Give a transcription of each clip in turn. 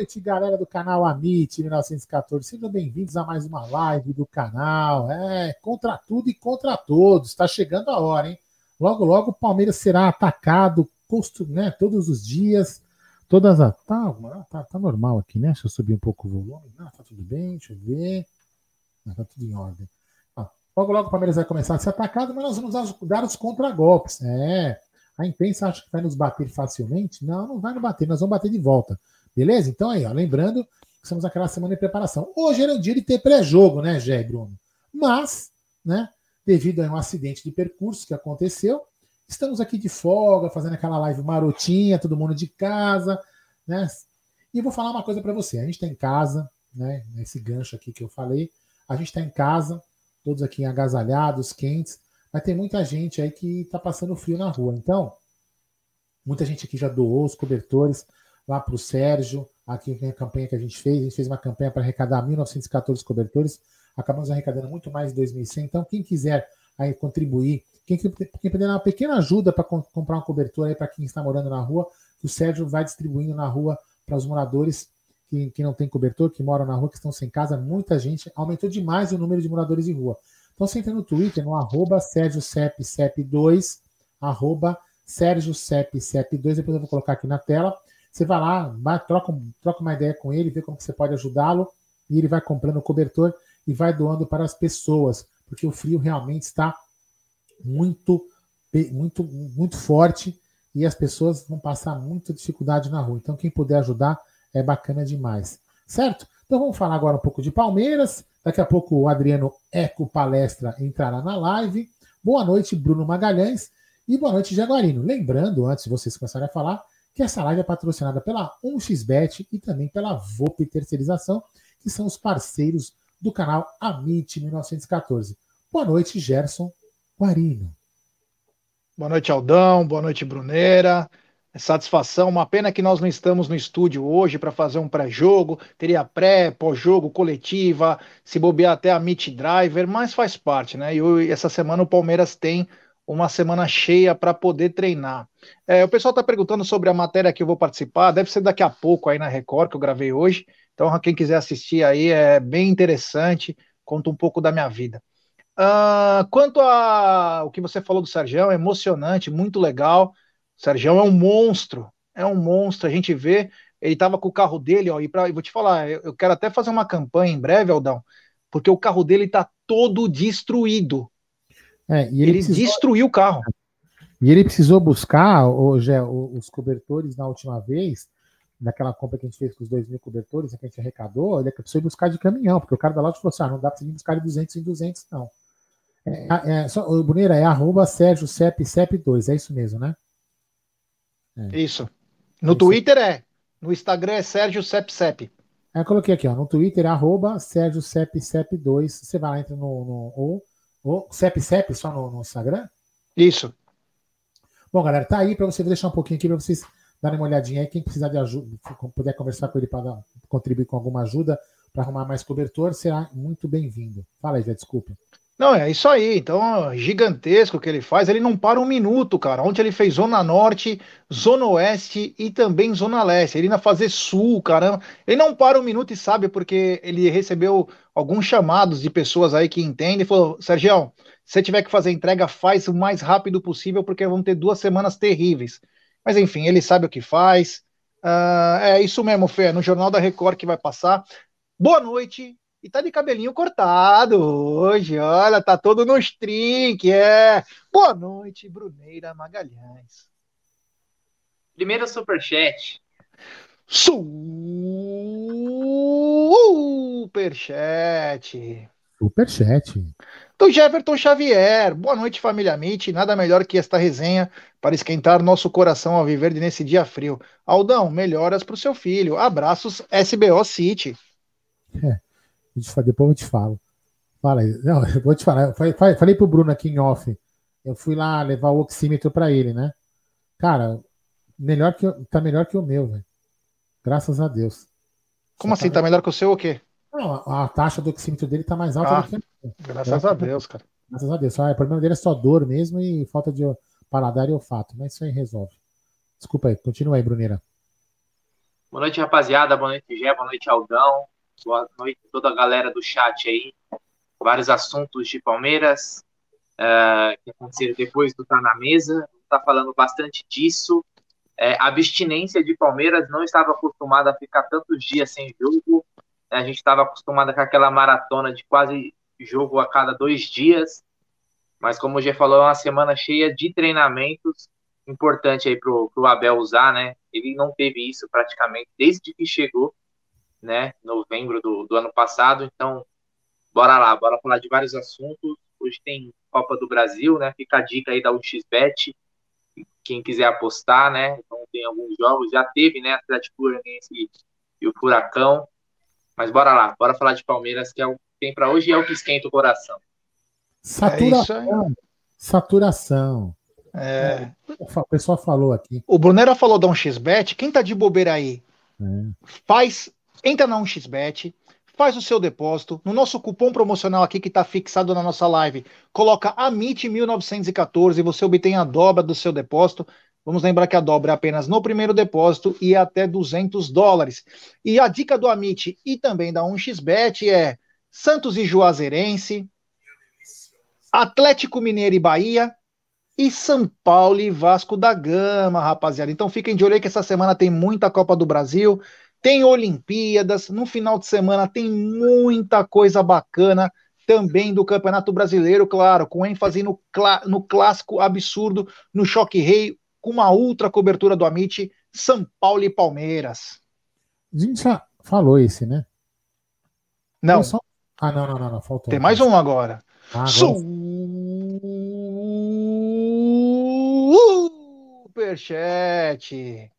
Noite, galera do canal Amit 1914. Sejam bem-vindos a mais uma live do canal. É, contra tudo e contra todos. Está chegando a hora, hein? Logo, logo o Palmeiras será atacado né, todos os dias. Todas as. Tá, tá, tá, normal aqui, né? Deixa eu subir um pouco o volume. Ah, tá tudo bem, deixa eu ver. Ah, tá tudo em ordem. Logo, logo o Palmeiras vai começar a ser atacado, mas nós vamos dar os contragolpes. É. A imprensa acha que vai nos bater facilmente? Não, não vai nos bater, nós vamos bater de volta. Beleza? Então aí, ó, lembrando que estamos naquela semana de preparação. Hoje era o dia de ter pré-jogo, né, Gé Bruno? Mas, né, devido a um acidente de percurso que aconteceu, estamos aqui de folga, fazendo aquela live marotinha, todo mundo de casa, né? E eu vou falar uma coisa para você. A gente está em casa, né? Nesse gancho aqui que eu falei, a gente está em casa, todos aqui agasalhados, quentes, mas tem muita gente aí que está passando frio na rua. Então, muita gente aqui já doou os cobertores lá para o Sérgio, aqui na campanha que a gente fez, a gente fez uma campanha para arrecadar 1.914 cobertores, acabamos arrecadando muito mais de 2.100, então quem quiser aí contribuir, quem, quem puder dar uma pequena ajuda para comprar um cobertor aí para quem está morando na rua, o Sérgio vai distribuindo na rua para os moradores que, que não tem cobertor, que moram na rua, que estão sem casa, muita gente, aumentou demais o número de moradores em rua. Então você entra no Twitter, no arroba SérgioCep2, arroba SérgioCep2, depois eu vou colocar aqui na tela, você vai lá, vai, troca, troca uma ideia com ele, vê como você pode ajudá-lo, e ele vai comprando o cobertor e vai doando para as pessoas, porque o frio realmente está muito, muito, muito forte e as pessoas vão passar muita dificuldade na rua. Então, quem puder ajudar é bacana demais, certo? Então, vamos falar agora um pouco de Palmeiras. Daqui a pouco o Adriano Eco Palestra entrará na live. Boa noite, Bruno Magalhães. E boa noite, Jaguarino. Lembrando, antes de vocês começarem a falar, que essa live é patrocinada pela 1xBet e também pela VOP Terceirização, que são os parceiros do canal Amit 1914. Boa noite, Gerson Guarino. Boa noite, Aldão. Boa noite, Bruneira. É satisfação. Uma pena que nós não estamos no estúdio hoje para fazer um pré-jogo. Teria pré, pós-jogo, coletiva, se bobear até a Meet Driver, mas faz parte, né? E essa semana o Palmeiras tem uma semana cheia para poder treinar. É, o pessoal está perguntando sobre a matéria que eu vou participar, deve ser daqui a pouco aí na Record, que eu gravei hoje. Então, quem quiser assistir aí, é bem interessante, conta um pouco da minha vida. Uh, quanto a o que você falou do Sérgio, é emocionante, muito legal. O Sérgio é um monstro, é um monstro. A gente vê, ele estava com o carro dele, ó, e, pra, e vou te falar, eu, eu quero até fazer uma campanha em breve, Aldão, porque o carro dele está todo destruído é, ele, ele precisou... destruiu o carro. E ele precisou buscar hoje, os cobertores na última vez, naquela compra que a gente fez com os dois mil cobertores, que a gente arrecadou, ele precisou buscar de caminhão, porque o cara da loja falou assim: ah, não dá para você buscar de 200 em 200, não. É, é, só, o Bruneira é arroba Sérgio Cep, Cep 2, é isso mesmo, né? É. Isso. No é Twitter é. No Instagram é Sérgio Cep Cep. É, eu coloquei aqui, ó. No Twitter, arroba Sérgio Cep Cep 2. Você vai lá, entra no, no, ou o CEP só no, no, Instagram? Isso. Bom, galera, tá aí para você deixar um pouquinho aqui para vocês darem uma olhadinha aí. Quem precisar de ajuda, puder conversar com ele para contribuir com alguma ajuda para arrumar mais cobertor, será muito bem-vindo. Fala aí, já desculpa. Não, é isso aí. Então, gigantesco que ele faz. Ele não para um minuto, cara. Ontem ele fez Zona Norte, Zona Oeste e também Zona Leste. Ele ainda fazer Sul, caramba. Ele não para um minuto e sabe porque ele recebeu alguns chamados de pessoas aí que entendem falou: Sérgio, se tiver que fazer entrega, faz o mais rápido possível porque vão ter duas semanas terríveis. Mas enfim, ele sabe o que faz. Uh, é isso mesmo, Fê. É no Jornal da Record que vai passar. Boa noite e tá de cabelinho cortado hoje, olha, tá todo no string, é. Boa noite, Bruneira Magalhães. Primeiro superchat. Superchat. Superchat. Do Jefferson Xavier. Boa noite, família Amit. Nada melhor que esta resenha para esquentar nosso coração ao viver nesse dia frio. Aldão, melhoras para o seu filho. Abraços, SBO City. É. Depois eu te falo. Fala aí. Não, eu vou te falar. Falei, falei pro Bruno aqui em off. Eu fui lá levar o oxímetro para ele, né? Cara, melhor que, tá melhor que o meu, velho. Graças a Deus. Como Só assim? Tá, tá melhor que o seu o quê? Não, a, a, taxa do oxímetro dele tá mais alta ah, do que a minha. Graças a Deus, cara. Graças a Deus. Ah, o problema dele é só dor mesmo e falta de paladar e olfato. Mas isso aí resolve. Desculpa aí, continua aí, Bruneira. Boa noite, rapaziada. Boa noite, Gé. Boa noite, Aldão. Boa noite a toda a galera do chat aí. Vários assuntos de Palmeiras uh, que aconteceram depois do Tá na Mesa. Está falando bastante disso. É, a abstinência de Palmeiras não estava acostumada a ficar tantos dias sem jogo. A gente estava acostumada com aquela maratona de quase jogo a cada dois dias. Mas como o falou, é uma semana cheia de treinamentos. Importante aí para o Abel usar, né? Ele não teve isso praticamente desde que chegou né, novembro do, do ano passado. Então, bora lá, bora falar de vários assuntos. Hoje tem Copa do Brasil, né? Fica a dica aí da UXBet, quem quiser apostar, né? Então tem alguns jogos, já teve, né? Atlético Paranaense e o Furacão. Mas bora lá, bora falar de Palmeiras, que é o que tem para hoje e é o que esquenta o coração. Saturação. É saturação. É. O pessoal falou aqui. O Brunera falou da um xbet. Quem tá de bobeira aí? É. Faz entra na 1xBet, faz o seu depósito. No nosso cupom promocional aqui que está fixado na nossa live, coloca AMIT1914 e você obtém a dobra do seu depósito. Vamos lembrar que a dobra é apenas no primeiro depósito e é até 200 dólares. E a dica do Amit e também da 1xBet é Santos e Juazeirense, Atlético Mineiro e Bahia e São Paulo e Vasco da Gama, rapaziada. Então fiquem de olho aí que essa semana tem muita Copa do Brasil. Tem Olimpíadas, no final de semana tem muita coisa bacana também do Campeonato Brasileiro, claro, com ênfase no, no clássico absurdo, no choque rei, com uma ultra cobertura do Amit, São Paulo e Palmeiras. A gente já falou esse, né? Não. Só... Ah, não, não, não, não, faltou. Tem mais um agora. Ah, agora... Superchat.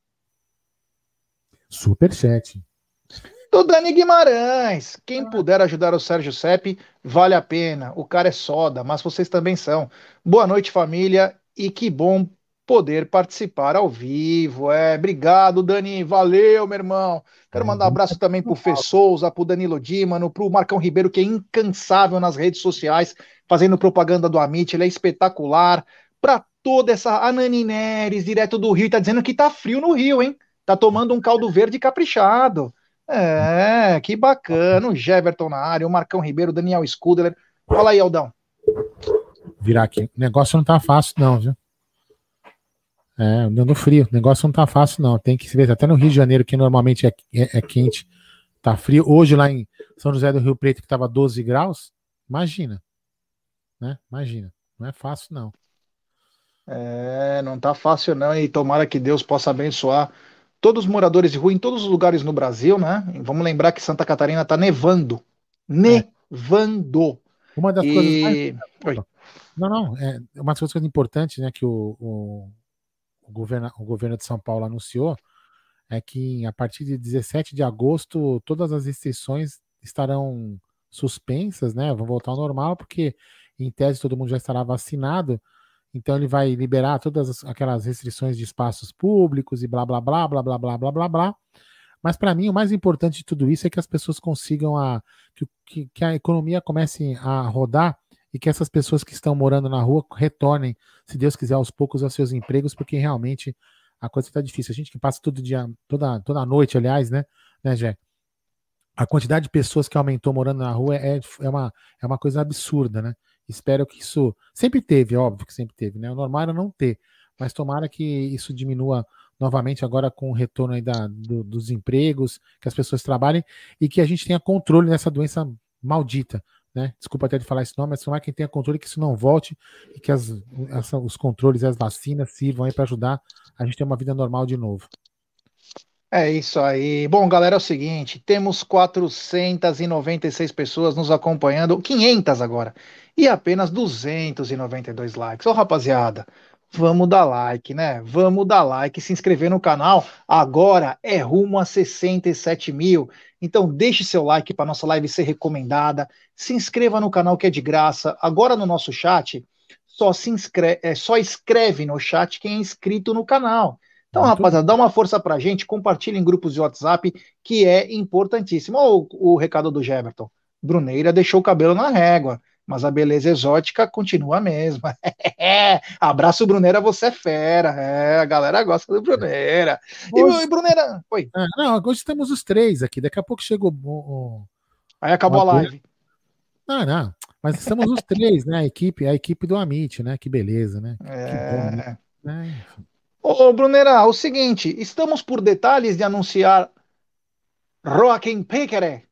Superchat. Do Dani Guimarães. Quem puder ajudar o Sérgio Sepp, vale a pena. O cara é soda, mas vocês também são. Boa noite, família, e que bom poder participar ao vivo. É, obrigado, Dani. Valeu, meu irmão. Quero mandar um abraço também pro Fê Souza, pro Danilo Dímano, pro Marcão Ribeiro, que é incansável nas redes sociais, fazendo propaganda do Amit. Ele é espetacular. Para toda essa Anani Neres, direto do Rio, tá dizendo que tá frio no Rio, hein? Tá tomando um caldo verde caprichado. É, que bacana. O Jeverton na área, o Marcão Ribeiro, o Daniel Scudeler. Fala aí, Aldão. Virar aqui. O negócio não tá fácil, não, viu? É, dando frio. O negócio não tá fácil, não. Tem que se ver. Até no Rio de Janeiro, que normalmente é, é, é quente, tá frio. Hoje, lá em São José do Rio Preto, que tava 12 graus, imagina. Né? Imagina. Não é fácil, não. É, não tá fácil, não. E tomara que Deus possa abençoar todos os moradores de rua em todos os lugares no Brasil, né? Vamos lembrar que Santa Catarina está nevando. Nevando. É. Uma das e... coisas mais... Oi. Não, não, é uma das coisas importantes né, que o, o, o, governo, o governo de São Paulo anunciou é que a partir de 17 de agosto todas as restrições estarão suspensas, né? Vão voltar ao normal, porque em tese todo mundo já estará vacinado. Então ele vai liberar todas aquelas restrições de espaços públicos e blá blá blá blá blá blá blá blá blá. Mas para mim o mais importante de tudo isso é que as pessoas consigam a que, que, a economia comece a rodar e que essas pessoas que estão morando na rua retornem, se Deus quiser, aos poucos aos seus empregos, porque realmente a coisa está difícil. A gente que passa todo dia, toda, toda noite, aliás, né, né, Jé? A quantidade de pessoas que aumentou morando na rua é, é, uma, é uma coisa absurda, né? Espero que isso. Sempre teve, óbvio que sempre teve, né? O normal era não ter, mas tomara que isso diminua novamente agora com o retorno aí da, do, dos empregos, que as pessoas trabalhem e que a gente tenha controle nessa doença maldita, né? Desculpa até de falar esse nome, mas tomara que tenha controle que isso não volte e que as, essa, os controles e as vacinas sirvam aí para ajudar a gente ter uma vida normal de novo. É isso aí. Bom, galera, é o seguinte: temos 496 pessoas nos acompanhando, 500 agora, e apenas 292 likes. Ô, rapaziada, vamos dar like, né? Vamos dar like, se inscrever no canal. Agora é rumo a 67 mil. Então, deixe seu like para nossa live ser recomendada. Se inscreva no canal que é de graça. Agora no nosso chat, só se inscreve, é, só escreve no chat quem é inscrito no canal. Então, Muito rapaziada, dá uma força pra gente, compartilha em grupos de WhatsApp, que é importantíssimo. Olha o, o recado do Geberton. Bruneira deixou o cabelo na régua, mas a beleza exótica continua a mesma. Abraço, Bruneira, você é fera. É, a galera gosta do Bruneira. Hoje... E, Bruneira, oi. É, não, hoje temos os três aqui, daqui a pouco chegou o... Aí acabou a live. Ah, não. Mas estamos os três, né? A equipe, a equipe do Amit, né? Que beleza, né? É... Que bom, né? É, Ô, Brunera, o seguinte, estamos por detalhes de anunciar Joaquim Piqueré.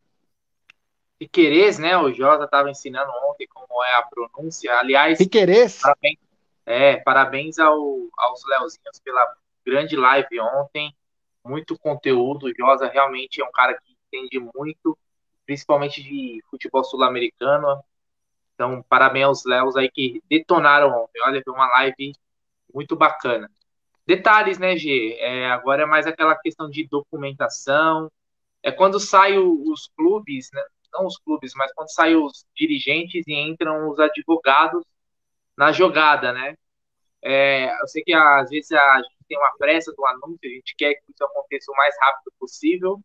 Piquerez, né? O Josa estava ensinando ontem como é a pronúncia. Aliás, Piquerez. Parabéns, é, parabéns ao, aos Leozinhos pela grande live ontem. Muito conteúdo. O Josa realmente é um cara que entende muito, principalmente de futebol sul-americano. Então, parabéns aos Leos aí que detonaram ontem. Olha, foi uma live muito bacana. Detalhes, né, G? É, agora é mais aquela questão de documentação. É quando saem os clubes, né? Não os clubes, mas quando saem os dirigentes e entram os advogados na jogada, né? É, eu sei que às vezes a gente tem uma pressa do anúncio, a gente quer que isso aconteça o mais rápido possível,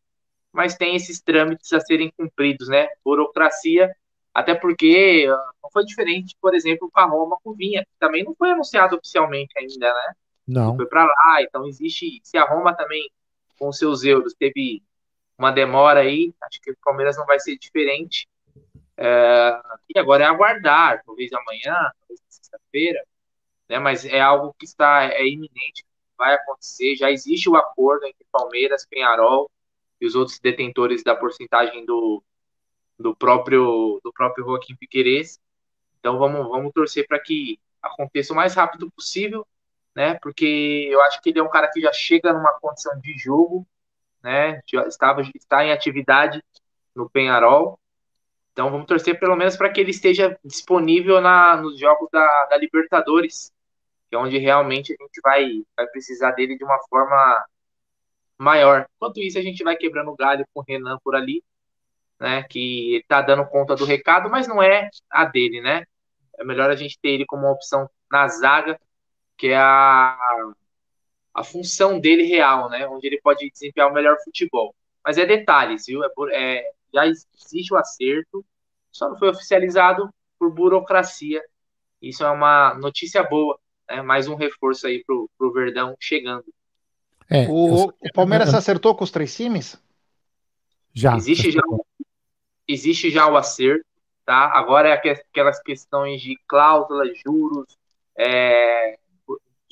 mas tem esses trâmites a serem cumpridos, né? Burocracia, até porque não foi diferente, por exemplo, com a Roma com Vinha, que também não foi anunciado oficialmente ainda, né? Não. Foi para lá, então existe. Se a Roma também, com seus euros, teve uma demora aí, acho que o Palmeiras não vai ser diferente. É, e agora é aguardar, talvez amanhã, talvez sexta-feira, né? Mas é algo que está é iminente, vai acontecer. Já existe o acordo entre Palmeiras, Penharol e os outros detentores da porcentagem do, do próprio do próprio Joaquim Piquerez. Então vamos vamos torcer para que aconteça o mais rápido possível né? Porque eu acho que ele é um cara que já chega numa condição de jogo, né? Estava está em atividade no Penharol. Então vamos torcer pelo menos para que ele esteja disponível na, nos jogos da, da, Libertadores, que é onde realmente a gente vai, vai precisar dele de uma forma maior. Enquanto isso, a gente vai quebrando o galho com o Renan por ali, né? Que ele está dando conta do recado, mas não é a dele, né? É melhor a gente ter ele como uma opção na zaga que é a, a função dele real, né? Onde ele pode desempenhar o melhor futebol. Mas é detalhes, viu? É, é, já existe o acerto, só não foi oficializado por burocracia. Isso é uma notícia boa, né? Mais um reforço aí pro, pro Verdão chegando. É, o, o Palmeiras se acertou com os três times? Já. Existe já, existe já o acerto, tá? Agora é aquelas questões de cláusulas, juros, é,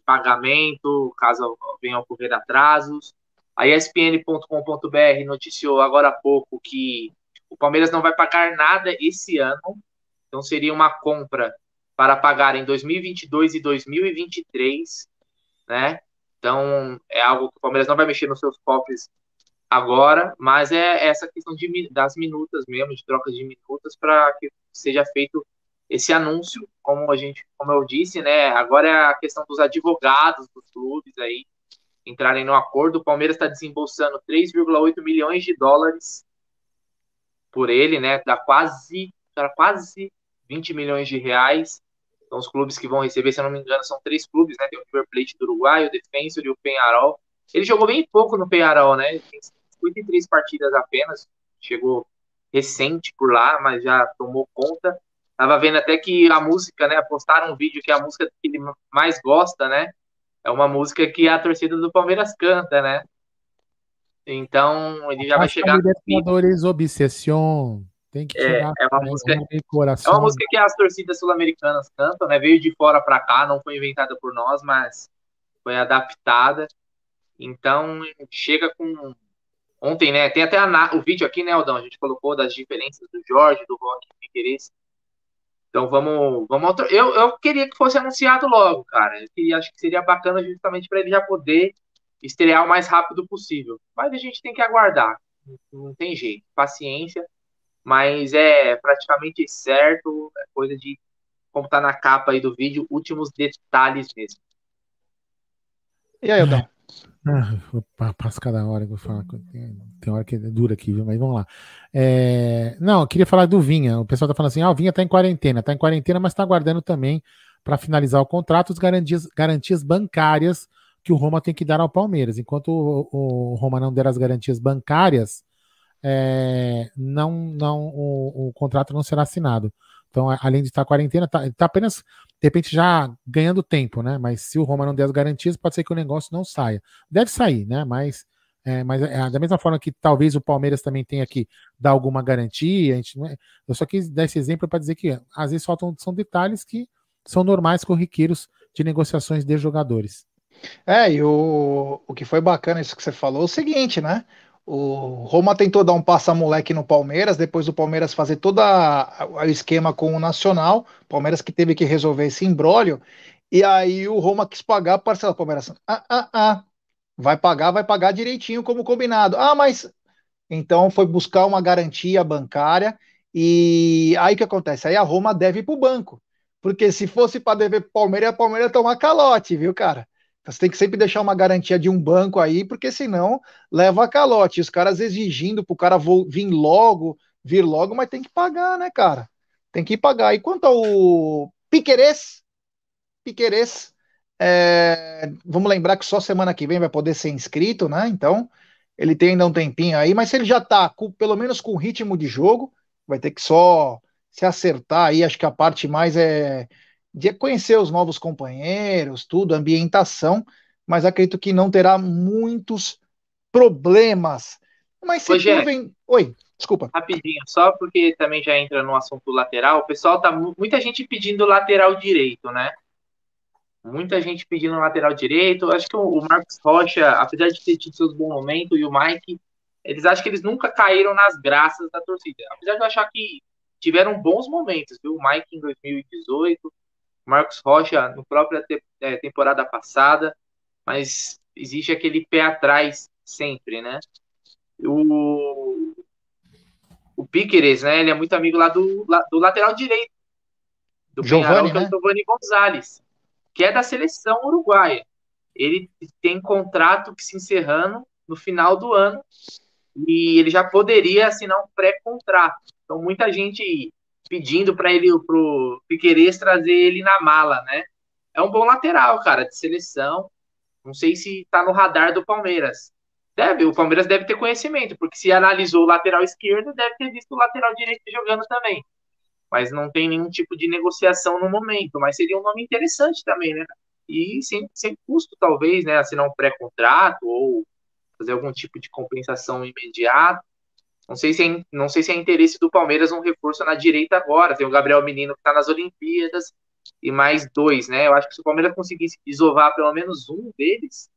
pagamento, caso venham ocorrer atrasos. A ESPN.com.br noticiou agora há pouco que o Palmeiras não vai pagar nada esse ano, então seria uma compra para pagar em 2022 e 2023, né? Então é algo que o Palmeiras não vai mexer nos seus cofres agora, mas é essa questão de, das minutas mesmo, de troca de minutas, para que seja feito esse anúncio, como a gente, como eu disse, né? Agora é a questão dos advogados dos clubes aí entrarem no acordo. O Palmeiras está desembolsando 3,8 milhões de dólares por ele, né? Dá quase, dá quase 20 milhões de reais. Então, os clubes que vão receber, se eu não me engano, são três clubes, né? Tem o River Plate do Uruguai, o Defensor e o Penharol. Ele jogou bem pouco no Penharol, né? Tem 53 partidas apenas, chegou recente por lá, mas já tomou conta Tava vendo até que a música, né? Postaram um vídeo que a música que ele mais gosta, né? É uma música que a torcida do Palmeiras canta, né? Então ele já vai chegar. Libertadores Obsession. Tem que é, é uma música. É uma música que as torcidas sul-americanas cantam, né? Veio de fora para cá, não foi inventada por nós, mas foi adaptada. Então chega com ontem, né? Tem até a, o vídeo aqui, né, Aldão? A gente colocou das diferenças do Jorge, do Rock e Figueiredo. Então vamos, vamos. Eu, eu queria que fosse anunciado logo, cara. Eu acho que seria bacana justamente para ele já poder estrear o mais rápido possível. Mas a gente tem que aguardar. Não tem jeito. Paciência. Mas é praticamente certo. É coisa de. Como tá na capa aí do vídeo, últimos detalhes mesmo. E aí, Eldão? Ah, passa cada hora que eu falo. Tem hora que é dura aqui, viu? Mas vamos lá. É... Não, eu queria falar do Vinha. O pessoal tá falando assim: ah, o Vinha tá em quarentena. Tá em quarentena, mas tá aguardando também para finalizar o contrato as garantias, garantias bancárias que o Roma tem que dar ao Palmeiras. Enquanto o, o Roma não der as garantias bancárias, é... não, não, o, o contrato não será assinado. Então, além de estar quarentena, está tá apenas, de repente, já ganhando tempo, né? Mas se o Roma não der as garantias, pode ser que o negócio não saia. Deve sair, né? Mas, é, mas é, da mesma forma que talvez o Palmeiras também tenha que dar alguma garantia, a gente não é, eu só quis dar esse exemplo para dizer que às vezes faltam são detalhes que são normais corriqueiros de negociações de jogadores. É, e o, o que foi bacana isso que você falou é o seguinte, né? O Roma tentou dar um passa-moleque no Palmeiras, depois do Palmeiras fazer todo o esquema com o Nacional, Palmeiras que teve que resolver esse imbróglio, e aí o Roma quis pagar a parcela. Palmeiras, ah, ah, ah, vai pagar, vai pagar direitinho como combinado. Ah, mas. Então foi buscar uma garantia bancária, e aí o que acontece? Aí a Roma deve para o banco, porque se fosse para dever Palmeiras, a Palmeiras ia tomar calote, viu, cara? Você tem que sempre deixar uma garantia de um banco aí, porque senão leva a calote. Os caras exigindo para o cara vir logo, vir logo, mas tem que pagar, né, cara? Tem que pagar. E quanto ao Piquerez, Piquerez, é, vamos lembrar que só semana que vem vai poder ser inscrito, né? Então, ele tem ainda um tempinho aí, mas se ele já tá com, pelo menos com ritmo de jogo, vai ter que só se acertar aí. Acho que a parte mais é de conhecer os novos companheiros, tudo, ambientação, mas acredito que não terá muitos problemas. Mas se vem... Oi, desculpa. Rapidinho, só porque também já entra no assunto lateral, o pessoal tá muita gente pedindo lateral direito, né? Muita gente pedindo lateral direito. Acho que o Marcos Rocha, apesar de ter tido seus bons momentos, e o Mike, eles acham que eles nunca caíram nas graças da torcida. Apesar de eu achar que tiveram bons momentos, viu? O Mike em 2018, Marcos Rocha no própria te é, temporada passada, mas existe aquele pé atrás sempre, né? O, o Piqueres, né? Ele é muito amigo lá do, do lateral direito do Giovani, Penharol, né? é o Giovanni Gonzalez, que é da seleção uruguaia. Ele tem contrato que se encerrando no final do ano e ele já poderia assinar um pré-contrato. Então muita gente pedindo para ele, pro Piqueires trazer ele na mala, né? É um bom lateral, cara, de seleção. Não sei se tá no radar do Palmeiras. Deve, o Palmeiras deve ter conhecimento, porque se analisou o lateral esquerdo, deve ter visto o lateral direito jogando também. Mas não tem nenhum tipo de negociação no momento. Mas seria um nome interessante também, né? E sem, sem custo, talvez, né? Assinar um pré-contrato ou fazer algum tipo de compensação imediata. Não sei, se é, não sei se é interesse do Palmeiras um reforço na direita agora. Tem o Gabriel Menino que está nas Olimpíadas e mais dois, né? Eu acho que se o Palmeiras conseguisse desovar pelo menos um deles,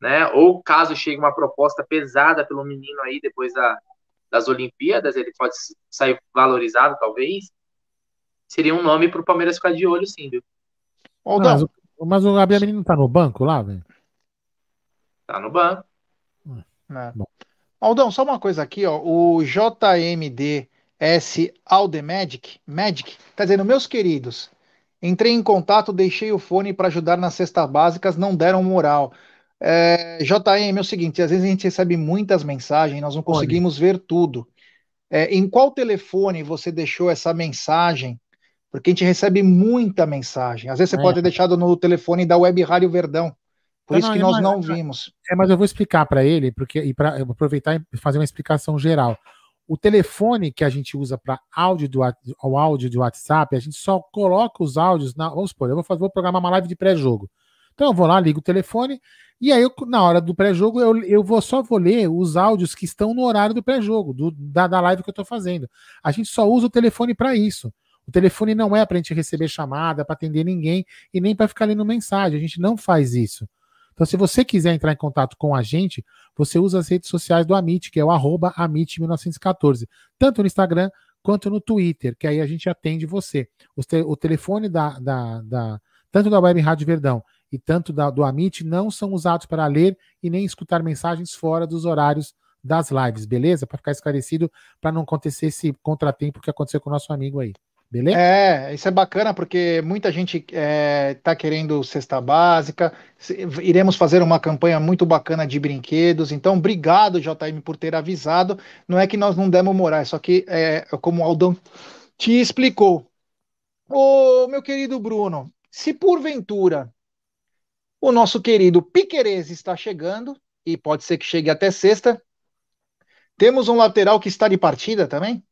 né? Ou caso chegue uma proposta pesada pelo menino aí depois da, das Olimpíadas, ele pode sair valorizado, talvez. Seria um nome para o Palmeiras ficar de olho, sim, viu? Mas, mas, o Gabriel Menino tá no banco lá, velho? Tá no banco. É. Bom. Aldão, só uma coisa aqui, ó. O JMDS Aldemedic, Magic, tá dizendo, meus queridos, entrei em contato, deixei o fone para ajudar nas cestas básicas, não deram moral. É, JM, é o seguinte, às vezes a gente recebe muitas mensagens, nós não conseguimos ver tudo. É, em qual telefone você deixou essa mensagem? Porque a gente recebe muita mensagem. Às vezes você é. pode ter deixado no telefone da Web Rádio Verdão. Por isso não, que nós não vimos. É, mas eu vou explicar para ele, porque e para aproveitar e fazer uma explicação geral. O telefone que a gente usa para áudio do o áudio do WhatsApp, a gente só coloca os áudios na, vamos supor, eu vou fazer vou programar uma live de pré-jogo. Então eu vou lá, ligo o telefone e aí eu, na hora do pré-jogo eu, eu vou só vou ler os áudios que estão no horário do pré-jogo, da, da live que eu estou fazendo. A gente só usa o telefone para isso. O telefone não é para a gente receber chamada, para atender ninguém e nem para ficar lendo mensagem. A gente não faz isso. Então, se você quiser entrar em contato com a gente, você usa as redes sociais do Amit, que é o arroba Amit1914, tanto no Instagram quanto no Twitter, que aí a gente atende você. O, te, o telefone da, da, da, tanto da Web Rádio Verdão e tanto da, do Amit não são usados para ler e nem escutar mensagens fora dos horários das lives, beleza? Para ficar esclarecido, para não acontecer esse contratempo que aconteceu com o nosso amigo aí. Beleza? É, isso é bacana porque muita gente está é, tá querendo cesta básica. Iremos fazer uma campanha muito bacana de brinquedos. Então, obrigado, JM, por ter avisado. Não é que nós não demos moral, só que, é, como o Aldão te explicou. Ô, meu querido Bruno, se porventura o nosso querido Piquerez está chegando, e pode ser que chegue até sexta, temos um lateral que está de partida também?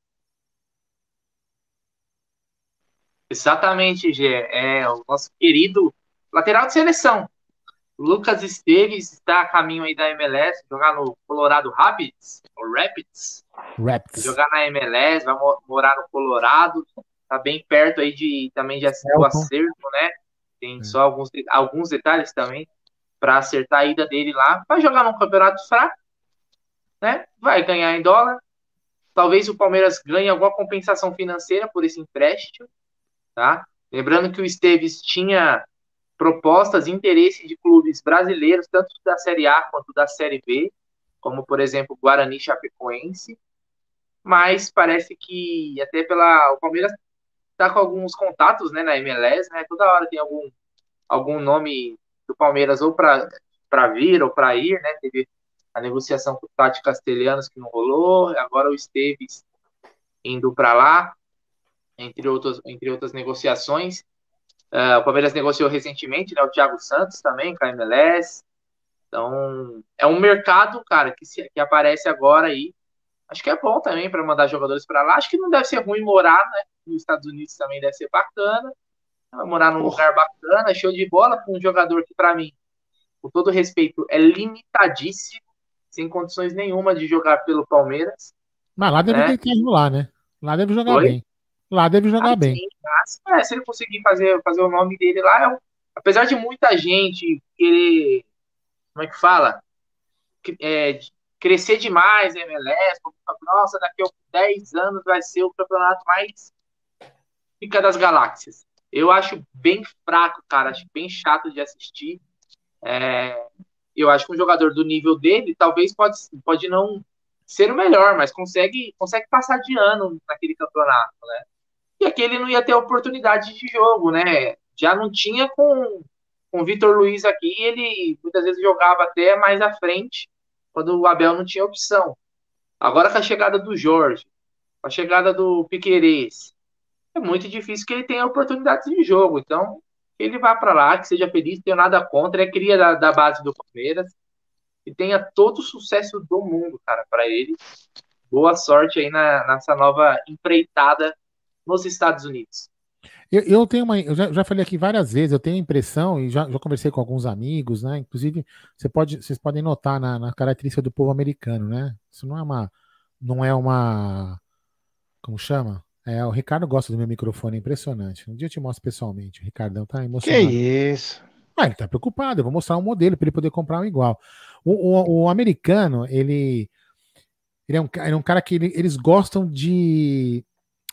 Exatamente, Gê. É o nosso querido lateral de seleção. Lucas Esteves está a caminho aí da MLS, jogar no Colorado Rapids, ou Rapids. Rapids. Jogar na MLS, vai morar no Colorado, tá bem perto aí de também de acertar o acerto, né? Tem é. só alguns, alguns detalhes também para acertar a ida dele lá. Vai jogar num campeonato fraco, né? Vai ganhar em dólar. Talvez o Palmeiras ganhe alguma compensação financeira por esse empréstimo tá? Lembrando que o Esteves tinha propostas e interesse de clubes brasileiros, tanto da Série A quanto da Série B, como, por exemplo, Guarani Chapecoense, mas parece que até pela... o Palmeiras está com alguns contatos né, na MLS, né? Toda hora tem algum, algum nome do Palmeiras ou para vir ou para ir, né? Teve a negociação com o Tati Castelhanos que não rolou, agora o Esteves indo para lá entre, outros, entre outras negociações. Uh, o Palmeiras negociou recentemente, né, o Thiago Santos também, com a MLS. Então, é um mercado, cara, que, se, que aparece agora aí. Acho que é bom também para mandar jogadores para lá. Acho que não deve ser ruim morar, né? Nos Estados Unidos também deve ser bacana. Morar num lugar bacana, show de bola com um jogador que, para mim, com todo respeito, é limitadíssimo, sem condições nenhuma de jogar pelo Palmeiras. Mas lá deve né? ter que lá, né? Lá deve jogar Oi? bem. Lá deve jogar ah, bem. Sim, mas, é, se ele conseguir fazer, fazer o nome dele lá, é apesar de muita gente querer, como é que fala? É, crescer demais a MLS, nossa, daqui a 10 anos vai ser o campeonato mais pica das galáxias. Eu acho bem fraco, cara, acho bem chato de assistir. É, eu acho que um jogador do nível dele talvez pode, pode não ser o melhor, mas consegue, consegue passar de ano naquele campeonato, né? E aqui ele não ia ter oportunidade de jogo, né? Já não tinha com, com o Vitor Luiz aqui, ele muitas vezes jogava até mais à frente, quando o Abel não tinha opção. Agora com a chegada do Jorge, com a chegada do Piquerez, é muito difícil que ele tenha oportunidades de jogo. Então, ele vá para lá, que seja feliz, tenho nada contra, é cria da, da base do Palmeiras e tenha todo o sucesso do mundo, cara, para ele. Boa sorte aí na, nessa nova empreitada nos Estados Unidos. Eu, eu tenho uma. Eu já, já, falei aqui várias vezes, eu tenho a impressão, e já, já conversei com alguns amigos, né? Inclusive, você pode, vocês podem notar na, na característica do povo americano, né? Isso não é uma. Não é uma. Como chama? É, o Ricardo gosta do meu microfone, é impressionante. Um dia eu te mostro pessoalmente. O Ricardão tá emocionado. Que isso? Ah, ele tá preocupado. Eu vou mostrar um modelo para ele poder comprar um igual. O, o, o americano, ele. Ele é um, ele é um cara que ele, eles gostam de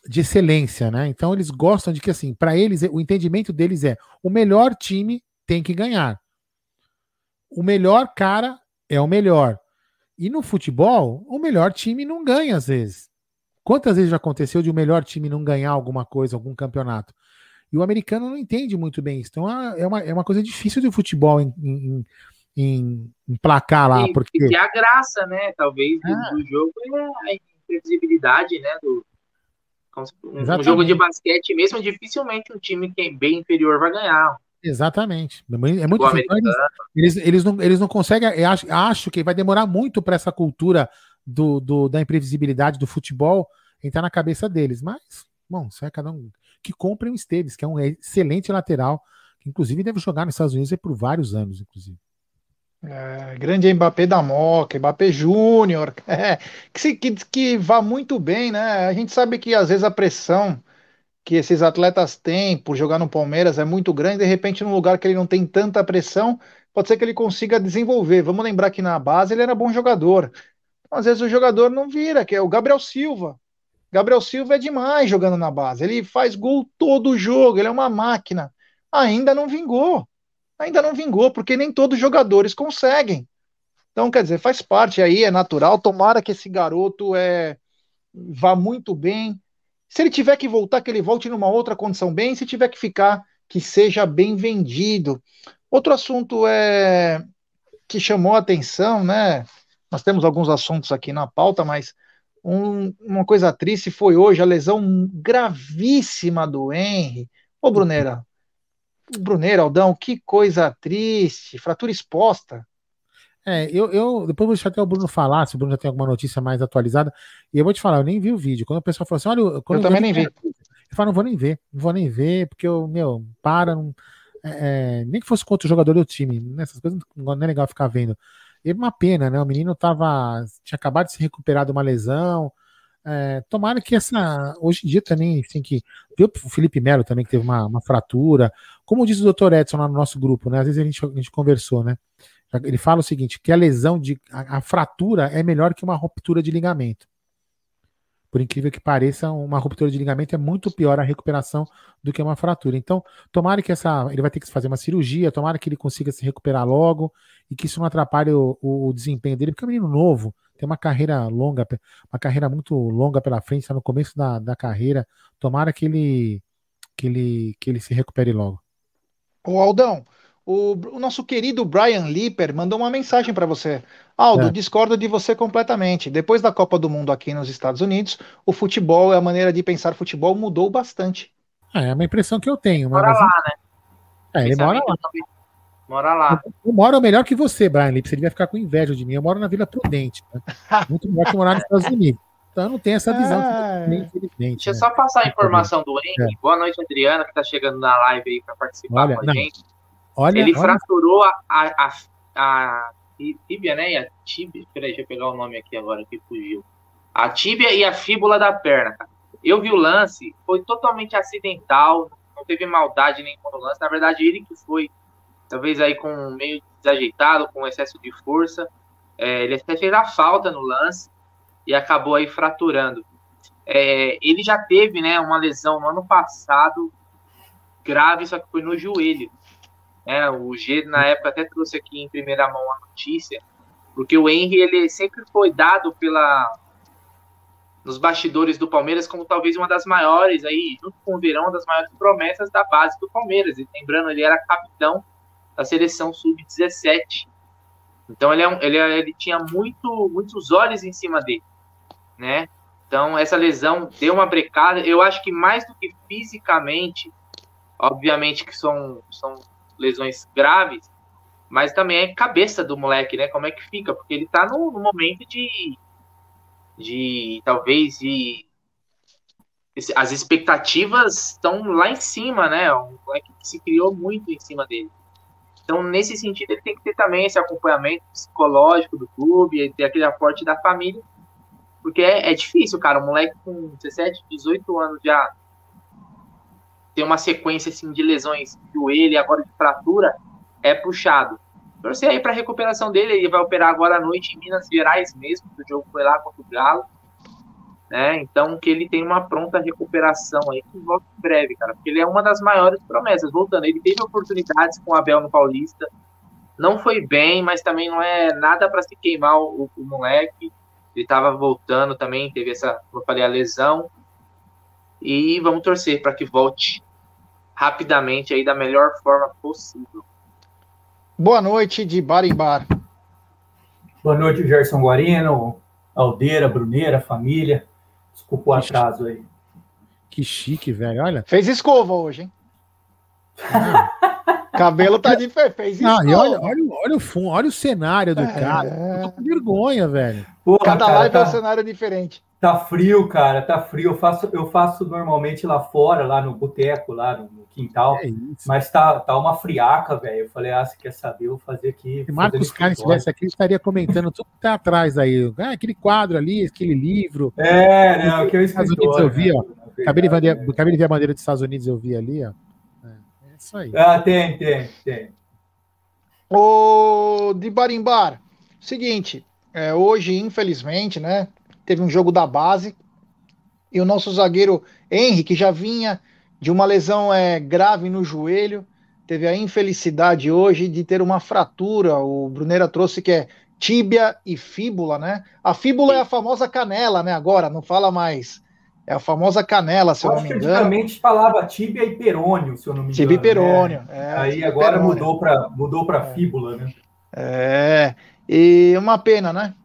de excelência, né? Então eles gostam de que assim, para eles o entendimento deles é o melhor time tem que ganhar. O melhor cara é o melhor. E no futebol, o melhor time não ganha às vezes. Quantas vezes já aconteceu de o melhor time não ganhar alguma coisa, algum campeonato? E o americano não entende muito bem isso. Então é, é uma, é uma coisa difícil do futebol em, em, em, em placar lá. E, porque... e a graça, né? Talvez ah. do jogo é a imprevisibilidade, né? Do, um, jogo de basquete mesmo, dificilmente um time que é bem inferior vai ganhar. Exatamente. É muito eles, eles, eles, não, eles não conseguem. Eu acho, acho que vai demorar muito para essa cultura do, do, da imprevisibilidade do futebol entrar na cabeça deles. Mas, bom, isso é cada um. Que comprem o Esteves, que é um excelente lateral, que inclusive deve jogar nos Estados Unidos por vários anos, inclusive. É, grande Mbappé da Moca, Mbappé Júnior, é, que, que, que vá muito bem, né? A gente sabe que às vezes a pressão que esses atletas têm por jogar no Palmeiras é muito grande, de repente, num lugar que ele não tem tanta pressão, pode ser que ele consiga desenvolver. Vamos lembrar que na base ele era bom jogador. Então, às vezes o jogador não vira, que é o Gabriel Silva. Gabriel Silva é demais jogando na base. Ele faz gol todo jogo, ele é uma máquina. Ainda não vingou. Ainda não vingou, porque nem todos os jogadores conseguem. Então, quer dizer, faz parte aí, é natural. Tomara que esse garoto é, vá muito bem se ele tiver que voltar, que ele volte numa outra condição bem. Se tiver que ficar, que seja bem vendido. Outro assunto é que chamou a atenção, né? Nós temos alguns assuntos aqui na pauta, mas um, uma coisa triste foi hoje a lesão gravíssima do Henry. Ô, Brunera, Brunera, Aldão, que coisa triste, fratura exposta. É, eu, eu depois vou deixar até o Bruno falar, se o Bruno já tem alguma notícia mais atualizada. E eu vou te falar, eu nem vi o vídeo. Quando o pessoal falou assim, olha, eu, eu também nem vi. Eu falo, não vou nem ver, não vou nem ver, porque eu, meu, para, não, é, é nem que fosse contra o jogador do time, nessas coisas não é legal ficar vendo. E uma pena, né? O menino tava, tinha acabado de se recuperar de uma lesão. É, tomara que essa. Hoje em dia também, assim, que. O Felipe Melo também, que teve uma, uma fratura. Como diz o doutor Edson lá no nosso grupo, né? Às vezes a gente, a gente conversou, né? Ele fala o seguinte: que a lesão de. A, a, fratura é melhor que uma ruptura de ligamento. Por incrível que pareça, uma ruptura de ligamento é muito pior a recuperação do que uma fratura. Então, tomara que essa. Ele vai ter que fazer uma cirurgia, tomara que ele consiga se recuperar logo e que isso não atrapalhe o, o, o desempenho dele, porque é um menino novo, tem uma carreira longa, uma carreira muito longa pela frente, está no começo da, da carreira. Tomara que ele, que ele, que ele se recupere logo. O Aldão, o, o, nosso querido Brian Lipper mandou uma mensagem para você. Aldo, é. discordo de você completamente. Depois da Copa do Mundo aqui nos Estados Unidos, o futebol, a maneira de pensar futebol mudou bastante. É, é uma impressão que eu tenho. Mora mas... lá, né? É, ele mora lá. Mora lá. Eu, moro melhor que você, Brian Lipper. Você devia ficar com inveja de mim. Eu moro na Vila Prudente. Né? Muito melhor que morar nos Estados Unidos. Então eu não tenho essa visão, ah, infelizmente. Deixa eu né? só passar a informação do Henry. É. Boa noite, Adriana, que está chegando na live aí para participar olha, com a não. gente. Olha, ele olha. fraturou a, a, a, a tíbia, né? E a tíbia. Peraí, deixa eu pegar o nome aqui agora que fugiu. A tíbia e a fíbula da perna, Eu vi o lance, foi totalmente acidental, não teve maldade nenhuma no lance. Na verdade, ele que foi, talvez aí com meio desajeitado, com excesso de força. É, ele até fez a falta no lance e acabou aí fraturando. É, ele já teve, né, uma lesão no ano passado grave, só que foi no joelho. É, o G, na época, até trouxe aqui em primeira mão a notícia, porque o Henry, ele sempre foi dado pela nos bastidores do Palmeiras como talvez uma das maiores aí, junto com o Verão, uma das maiores promessas da base do Palmeiras. E lembrando, ele era capitão da seleção sub-17. Então ele, é um, ele, é, ele tinha muito, muitos olhos em cima dele, né? Então essa lesão deu uma brecada. Eu acho que mais do que fisicamente, obviamente que são, são lesões graves, mas também é cabeça do moleque, né? Como é que fica? Porque ele tá no, no momento de, de talvez de as expectativas estão lá em cima, né? Um moleque que se criou muito em cima dele. Então, nesse sentido, ele tem que ter também esse acompanhamento psicológico do clube, ter aquele aporte da família, porque é, é difícil, cara. Um moleque com 17, 18 anos já tem uma sequência assim de lesões de joelho e agora de fratura, é puxado. Torcer aí para recuperação dele, ele vai operar agora à noite em Minas Gerais mesmo, o jogo foi lá contra o Galo. Né? Então que ele tenha uma pronta recuperação aí, que volta em breve, cara, porque ele é uma das maiores promessas. Voltando, ele teve oportunidades com o Abel no Paulista, não foi bem, mas também não é nada para se queimar o, o moleque. Ele estava voltando também, teve essa, como eu falei, a lesão. E vamos torcer para que volte rapidamente aí da melhor forma possível. Boa noite de bar em bar. Boa noite, Gerson Guarino, Aldeira, Bruneira, família. Desculpa o atraso aí. Que chique, velho. Olha. Fez escova hoje, hein? Ah. Cabelo tá diferente. Fez escova. Não, olha, olha, olha, o fundo, olha o cenário do é, cara. tô com vergonha, velho. Porra, Cada cara, live tá... é um cenário diferente. Tá frio, cara, tá frio. Eu faço, eu faço normalmente lá fora, lá no boteco, lá no, quintal. É mas tá, tá uma friaca, velho. Eu falei, ah, você quer saber? Eu vou fazer aqui. Se Marcos Carlos estivesse aqui, estaria comentando tudo que tá atrás aí. Ah, aquele quadro ali, aquele livro. É, não, que eu Estados Unidos eu vi, né? ó. Acabei de, ver, acabei de ver a bandeira dos Estados Unidos, eu vi ali, ó. É, é isso aí. Ah, tem, tem, tem. Ô, de Barimbar, seguinte, é, hoje, infelizmente, né, teve um jogo da base e o nosso zagueiro Henry, que já vinha de uma lesão é, grave no joelho, teve a infelicidade hoje de ter uma fratura. O Bruneira trouxe que é tíbia e fíbula, né? A fíbula é a famosa canela, né? Agora, não fala mais. É a famosa canela, se eu, eu não me engano. Antigamente falava tíbia e perônio, se eu não me engano. Tíbia e perônio. Né? É, Aí agora perônio. mudou para mudou é. fíbula, né? É. E uma pena, né?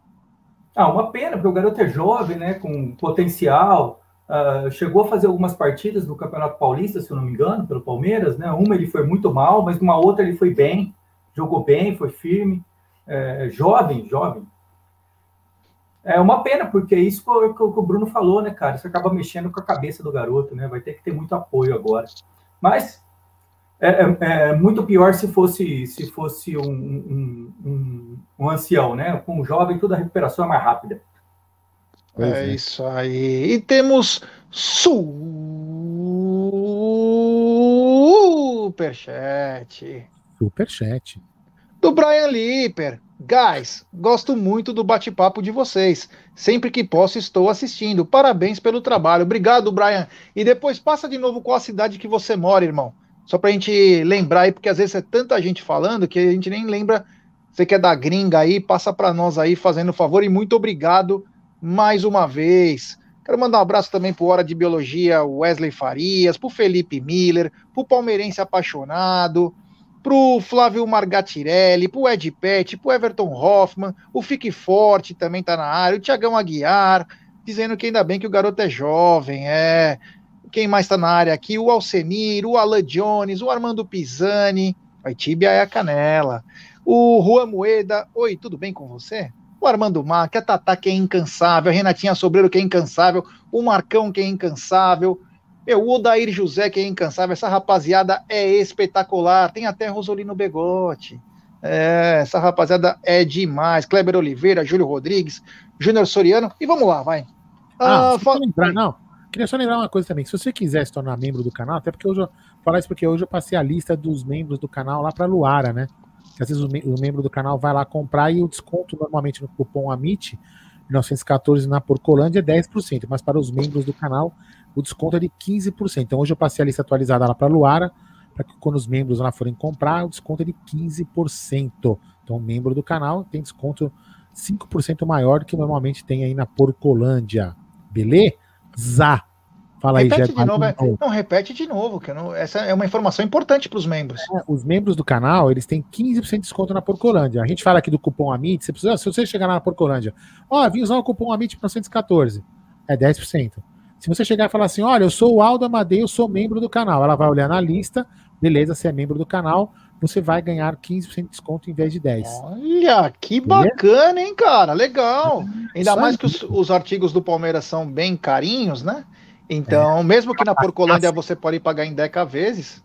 Ah, uma pena, porque o garoto é jovem, né? Com potencial. Uh, chegou a fazer algumas partidas no Campeonato Paulista, se eu não me engano, pelo Palmeiras, né? Uma ele foi muito mal, mas numa outra ele foi bem, jogou bem, foi firme, é, jovem, jovem. É uma pena, porque é isso que o, Bruno falou, né, cara? Você acaba mexendo com a cabeça do garoto, né? Vai ter que ter muito apoio agora. Mas é, é, é muito pior se fosse se fosse um, um, um, um ancião, né? Com um jovem, toda a recuperação é mais rápida. É, é isso aí. E temos superchat. Superchat. Do Brian Lipper. Guys, gosto muito do bate-papo de vocês. Sempre que posso, estou assistindo. Parabéns pelo trabalho. Obrigado, Brian. E depois passa de novo qual a cidade que você mora, irmão. Só pra gente lembrar aí, porque às vezes é tanta gente falando que a gente nem lembra. Você que é da gringa aí, passa para nós aí, fazendo favor. E muito obrigado mais uma vez. Quero mandar um abraço também para o Hora de Biologia Wesley Farias, para o Felipe Miller, para o Palmeirense Apaixonado, para o Flávio Margatirelli, para o Ed Pet, para o Everton Hoffman, o Fique Forte também está na área, o Tiagão Aguiar, dizendo que ainda bem que o garoto é jovem, é. Quem mais está na área aqui? O Alcenir, o Alan Jones, o Armando Pisani, a Tibia é a canela. O Juan Moeda, oi, tudo bem com você? O Armando Mar, que a Tatá que é incansável, a Renatinha Sobreiro que é incansável, o Marcão que é incansável, meu, o Odair José que é incansável, essa rapaziada é espetacular, tem até Rosolino Begote, é, essa rapaziada é demais, Kleber Oliveira, Júlio Rodrigues, Júnior Soriano, e vamos lá, vai. Ah, ah fala... lembrar, não, queria só lembrar uma coisa também, se você quiser se tornar membro do canal, até porque hoje eu, falar isso porque hoje eu passei a lista dos membros do canal lá para Luara, né? Às vezes o, o, membro do canal vai lá comprar e o desconto normalmente no cupom AMIT 1914 na Porcolândia é 10%, mas para os membros do canal o desconto é de 15%. Então hoje eu passei a lista atualizada lá para Luara, para que quando os membros lá forem comprar, o desconto é de 15%. Então membro do canal tem desconto 5% maior do que normalmente tem aí na Porcolândia. Beleza? Fala repete aí, de novo, é, Não, repete de novo, que não, essa é uma informação importante para os membros. É, os membros do canal, eles têm 15% de desconto na Porcolândia. A gente fala aqui do cupom AMIT, você precisa, se você chegar lá na Porcolândia, ó, oh, vim usar o cupom AMIT 914, é 10%. Se você chegar e falar assim, olha, eu sou o Aldo Amadei, eu sou membro do canal, ela vai olhar na lista, beleza, você é membro do canal, você vai ganhar 15% de desconto em vez de 10%. Olha, que bacana, hein, cara? Legal. Ainda mais que os, os artigos do Palmeiras são bem carinhos, né? Então, é. mesmo que na Porcolândia você pode pagar em 10 vezes,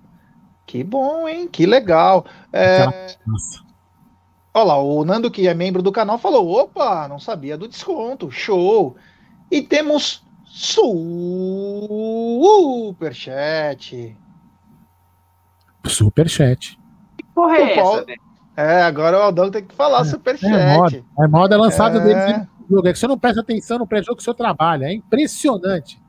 que bom, hein? Que legal. É... Olha lá, o Nando, que é membro do canal, falou: opa, não sabia do desconto, show. E temos superchat. Superchat. Que porra é Paulo... essa, É, agora o Aldão tem que falar é, superchat. É moda, é moda é lançado é... dele. É que você não presta atenção no pré-jogo que o senhor trabalha. É impressionante.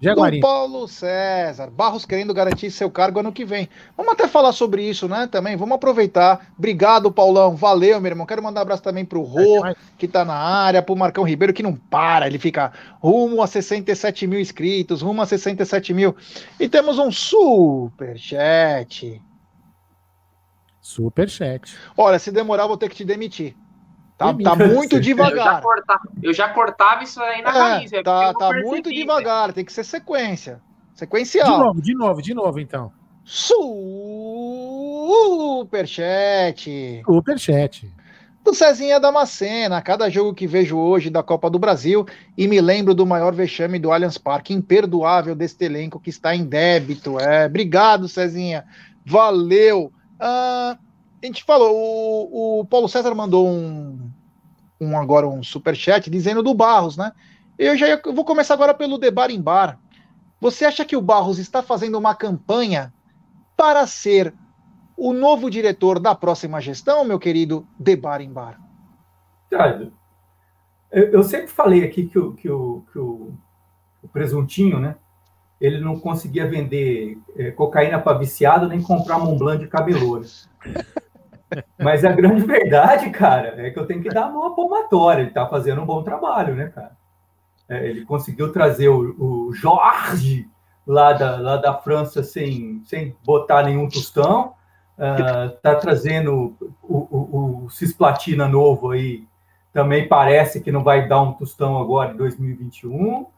Jaguari. Do Paulo César. Barros querendo garantir seu cargo ano que vem. Vamos até falar sobre isso, né? Também. Vamos aproveitar. Obrigado, Paulão. Valeu, meu irmão. Quero mandar um abraço também pro Rô, que tá na área, pro Marcão Ribeiro, que não para. Ele fica rumo a 67 mil inscritos, rumo a 67 mil. E temos um super chat. Super chat. Olha, se demorar, vou ter que te demitir. Tá, tá muito devagar. Eu já, cortava, eu já, cortava, isso aí na é, raiz. É tá tá muito devagar, tem que ser sequência. Sequencial. De novo, de novo, de novo, então. Superchat. Superchat. do Cezinha Damascena. Cada jogo que vejo hoje da Copa do Brasil e me lembro do maior vexame do Allianz Parque, imperdoável deste elenco que está em débito. É, obrigado, Cezinha. Valeu. Ah, a gente falou, o, o Paulo César mandou um, um agora um super chat dizendo do Barros, né? Eu já ia, eu vou começar agora pelo Debar em Bar. Você acha que o Barros está fazendo uma campanha para ser o novo diretor da próxima gestão, meu querido Debar em Bar? eu, eu sempre falei aqui que o, que o, que o, o presuntinho, né? Ele não conseguia vender é, cocaína para viciado nem comprar Montblanc de cabelô. Mas a grande verdade, cara, é que eu tenho que dar uma palmatória. Ele está fazendo um bom trabalho, né, cara? É, ele conseguiu trazer o, o Jorge lá da, lá da França sem, sem botar nenhum tostão. Uh, trazendo o, o, o, Cisplatina novo aí. Também parece que não vai dar um tostão agora em 2021. Uh,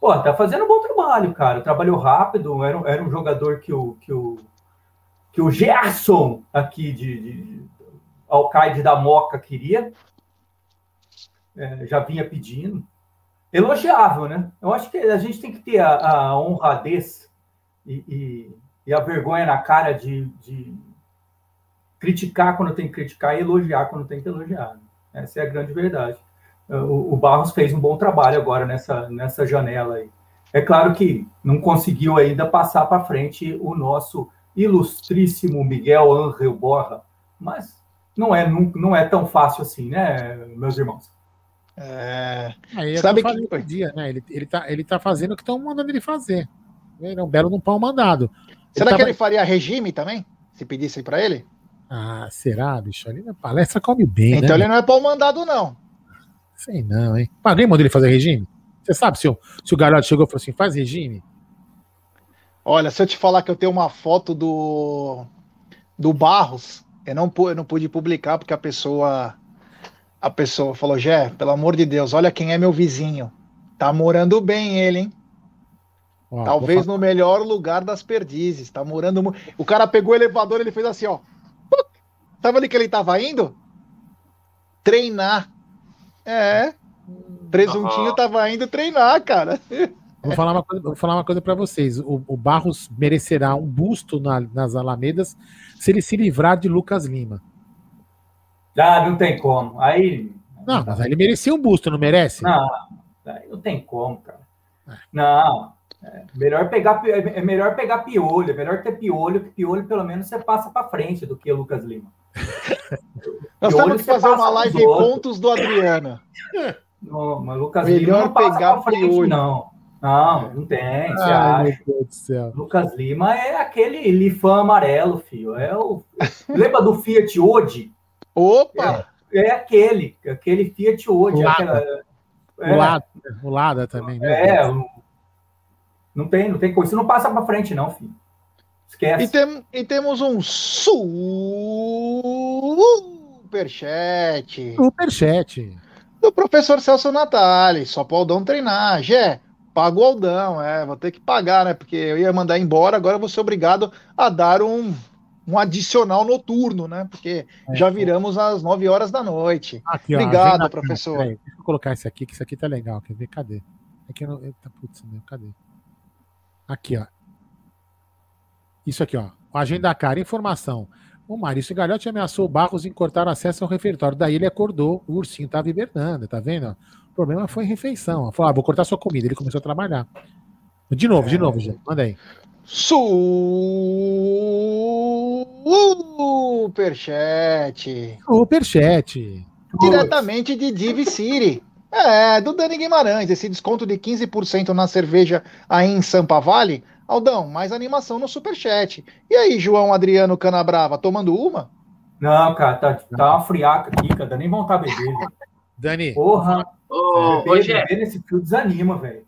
pô, tá fazendo um bom trabalho, cara. Trabalhou rápido. Era, era um jogador que o, que o, que o Gerson aqui de, de Alcaide da Moca queria é, já vinha pedindo. Elogiável, né? Eu acho que a gente tem que ter a, a honradez e, e, e, a vergonha na cara de, de, criticar quando tem que criticar e elogiar quando tem que elogiar. Essa é a grande verdade. O, o Barros fez um bom trabalho agora nessa, nessa janela aí. É claro que não conseguiu ainda passar para frente o nosso ilustríssimo Miguel Angel Borra, mas não é, não, não é tão fácil assim, né, meus irmãos? É... Aí é Sabe que, que... Dia, né? ele, ele, tá, ele tá fazendo o que estão mandando ele fazer. Ele é um belo num pau mandado. Será ele que tava... ele faria regime também? Se pedisse para ele? Ah, será, bicho? Ali na palestra come bem. Então né? ele não é pau mandado, não. Sei não, hein? Mas alguém mandou ele fazer regime? Você sabe se o, se o garoto chegou e falou assim: faz regime? Olha, se eu te falar que eu tenho uma foto do, do Barros, eu não, eu não pude publicar porque a pessoa a pessoa falou: Jé, pelo amor de Deus, olha quem é meu vizinho. Tá morando bem ele, hein? Ó, Talvez no melhor lugar das perdizes. Tá morando. O cara pegou o elevador ele fez assim, ó. Sabe ali que ele tava indo? Treinar. É. Presuntinho tava indo treinar, cara. Vou falar uma coisa, vou falar uma coisa para vocês. O, o, Barros merecerá um busto na, nas Alamedas se ele se livrar de Lucas Lima. Ah, não tem como. Aí. Não, mas aí ele merecia um busto, não merece? Não, não tem como, cara. É. Não. É melhor pegar, é melhor pegar piolho, é melhor ter piolho, que piolho pelo menos você passa para frente do que o Lucas Lima. Nós temos que fazer uma live em pontos do Adriano. Não, mas Lucas melhor Lima não passa pegar frente, piolho. não. Não, não tem. Você Ai, acha? Meu Deus do céu. Lucas Lima é aquele lifão amarelo, filho. É o... Lembra do Fiat Ode? Opa! É, é aquele, aquele Fiat Ode. O aquela, é, o, Lada, o Lada também. É, não tem, não tem coisa. Isso não passa para frente, não, filho. Esquece. E, tem, e temos um superchat. Superchat. Do professor Celso Natali. Só para o Aldão treinar. Gé, paga o Aldão. É, vou ter que pagar, né? Porque eu ia mandar embora, agora vou ser obrigado a dar um um adicional noturno, né? Porque é, já viramos às 9 horas da noite. Aqui, Obrigado, ó, professor. Peraí, deixa eu colocar esse aqui, que isso aqui tá legal. Quer ver? Cadê? Aqui é eu não. Eita, putz, meu, cadê? Aqui, ó. Isso aqui, ó. Agenda cara, informação. O Maurício Galhote ameaçou Barros em cortar acesso ao refeitório. Daí ele acordou, o ursinho estava hibernando, tá vendo? O problema foi refeição. Falou, ah, vou cortar sua comida. Ele começou a trabalhar. De novo, é... de novo, gente. Manda aí. Superchat. Superchat. Diretamente de Div City. É, do Dani Guimarães, esse desconto de 15% na cerveja aí em Sampa Vale. Aldão, mais animação no Superchat. E aí, João Adriano Canabrava, tomando uma? Não, cara, tá, tá uma friaca aqui, cara, nem vontade de beber. Dani. Porra. Ô, beber, beber nesse fio desanima, velho.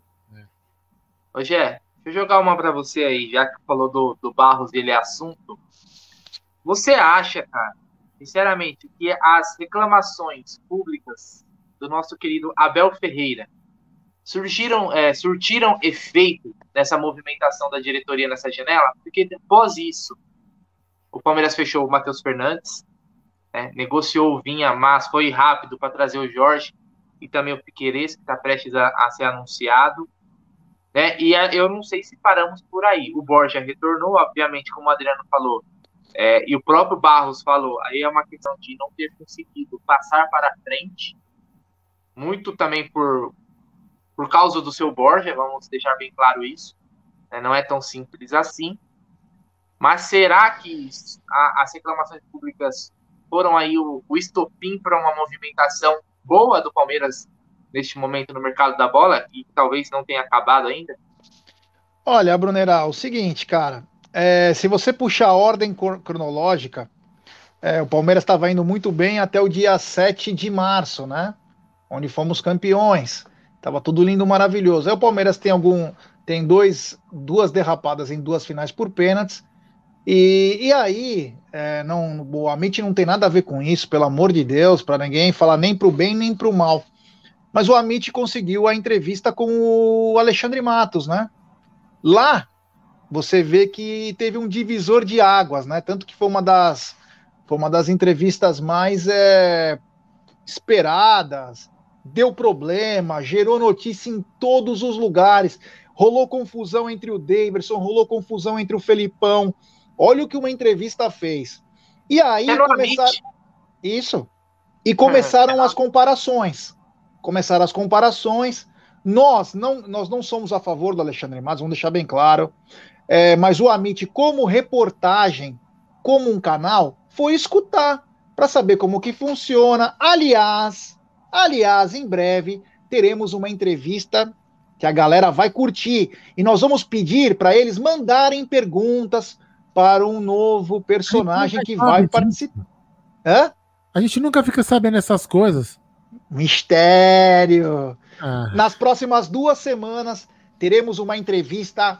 Ô, Gé, Deixa eu jogar uma para você aí, já que falou do, do Barros e ele é assunto. Você acha, cara, sinceramente, que as reclamações públicas do nosso querido Abel Ferreira surgiram, é, surtiram efeito nessa movimentação da diretoria nessa janela? Porque após isso, o Palmeiras fechou o Matheus Fernandes, né? negociou o Vinha, mas foi rápido para trazer o Jorge e também o Piqueires, que está prestes a, a, ser anunciado. Né? E a, eu não sei se paramos por aí. O Borja retornou, obviamente, como o Adriano falou, é, e o próprio Barros falou, aí é uma questão de não ter conseguido passar para frente, muito também por, por causa do seu Borja, vamos deixar bem claro isso. Né? Não é tão simples assim. Mas será que a, as reclamações públicas foram aí o, o estopim para uma movimentação boa do Palmeiras neste momento no mercado da bola e talvez não tenha acabado ainda? Olha, Brunera, o seguinte, cara, é, se você puxar a ordem cronológica, é, o Palmeiras estava indo muito bem até o dia 7 de março, né? Onde fomos campeões. Tava tudo lindo, maravilhoso. Aí o Palmeiras tem algum. Tem dois, duas derrapadas em duas finais por pênaltis. E, e aí, é, não, o Amit não tem nada a ver com isso, pelo amor de Deus, para ninguém falar nem para o bem nem para o mal. Mas o Amit conseguiu a entrevista com o Alexandre Matos, né? Lá você vê que teve um divisor de águas, né? Tanto que foi uma das, foi uma das entrevistas mais é, esperadas, deu problema, gerou notícia em todos os lugares, rolou confusão entre o Davidson, rolou confusão entre o Felipão. Olha o que uma entrevista fez. E aí começaram. Isso. E começaram as comparações. Começaram as comparações. Nós não, nós não somos a favor do Alexandre Matos, vamos deixar bem claro. É, mas o Amit, como reportagem, como um canal, foi escutar para saber como que funciona. Aliás, aliás, em breve teremos uma entrevista que a galera vai curtir e nós vamos pedir para eles mandarem perguntas para um novo personagem que vai participar. Hã? A gente nunca fica sabendo essas coisas. Mistério. Ah. Nas próximas duas semanas teremos uma entrevista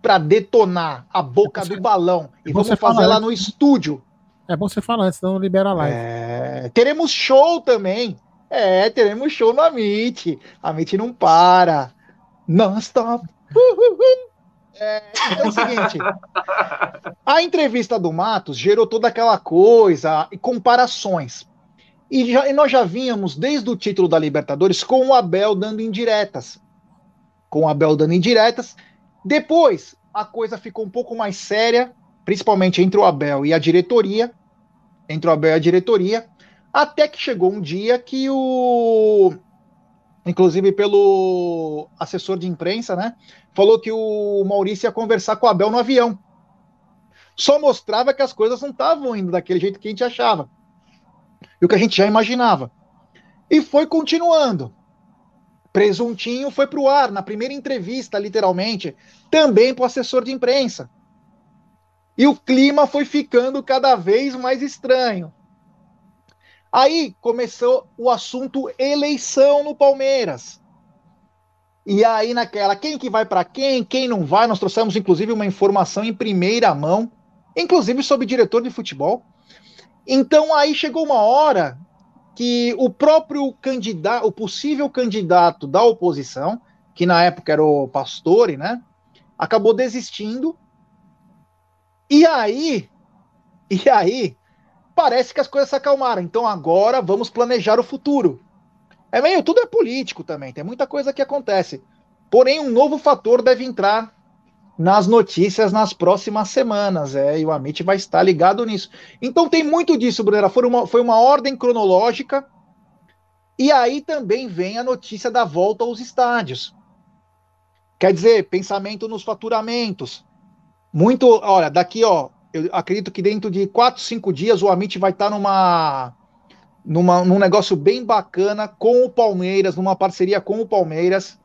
para detonar a boca é do balão. E vamos fazer lá no estúdio. É bom você falar, senão libera a live. É, teremos show também. É, teremos show no Amit. A Amit não para. Non-stop. É, então é o seguinte: a entrevista do Matos gerou toda aquela coisa e comparações. E, já, e nós já vínhamos desde o título da Libertadores com o Abel dando indiretas. Com o Abel dando indiretas depois, a coisa ficou um pouco mais séria, principalmente entre o Abel e a diretoria, entre o Abel e a diretoria, até que chegou um dia que o inclusive pelo assessor de imprensa, né, falou que o Maurício ia conversar com o Abel no avião. Só mostrava que as coisas não estavam indo daquele jeito que a gente achava. E o que a gente já imaginava. E foi continuando. Presuntinho foi para o ar na primeira entrevista, literalmente, também para o assessor de imprensa. E o clima foi ficando cada vez mais estranho. Aí começou o assunto eleição no Palmeiras. E aí naquela, quem que vai para quem, quem não vai, nós trouxemos inclusive uma informação em primeira mão, inclusive sobre diretor de futebol. Então aí chegou uma hora que o próprio candidato, o possível candidato da oposição, que na época era o Pastore, né, acabou desistindo. E aí, e aí, parece que as coisas se acalmaram. Então agora vamos planejar o futuro. É meio, tudo é político também, tem muita coisa que acontece. Porém, um novo fator deve entrar nas notícias nas próximas semanas, é, e o Amit vai estar ligado nisso. Então tem muito disso, Brunera, foi uma, foi uma ordem cronológica, e aí também vem a notícia da volta aos estádios. Quer dizer, pensamento nos faturamentos. Muito, olha, daqui, ó, eu acredito que dentro de quatro, cinco dias o Amit vai estar numa, numa, num negócio bem bacana com o Palmeiras, numa parceria com o Palmeiras,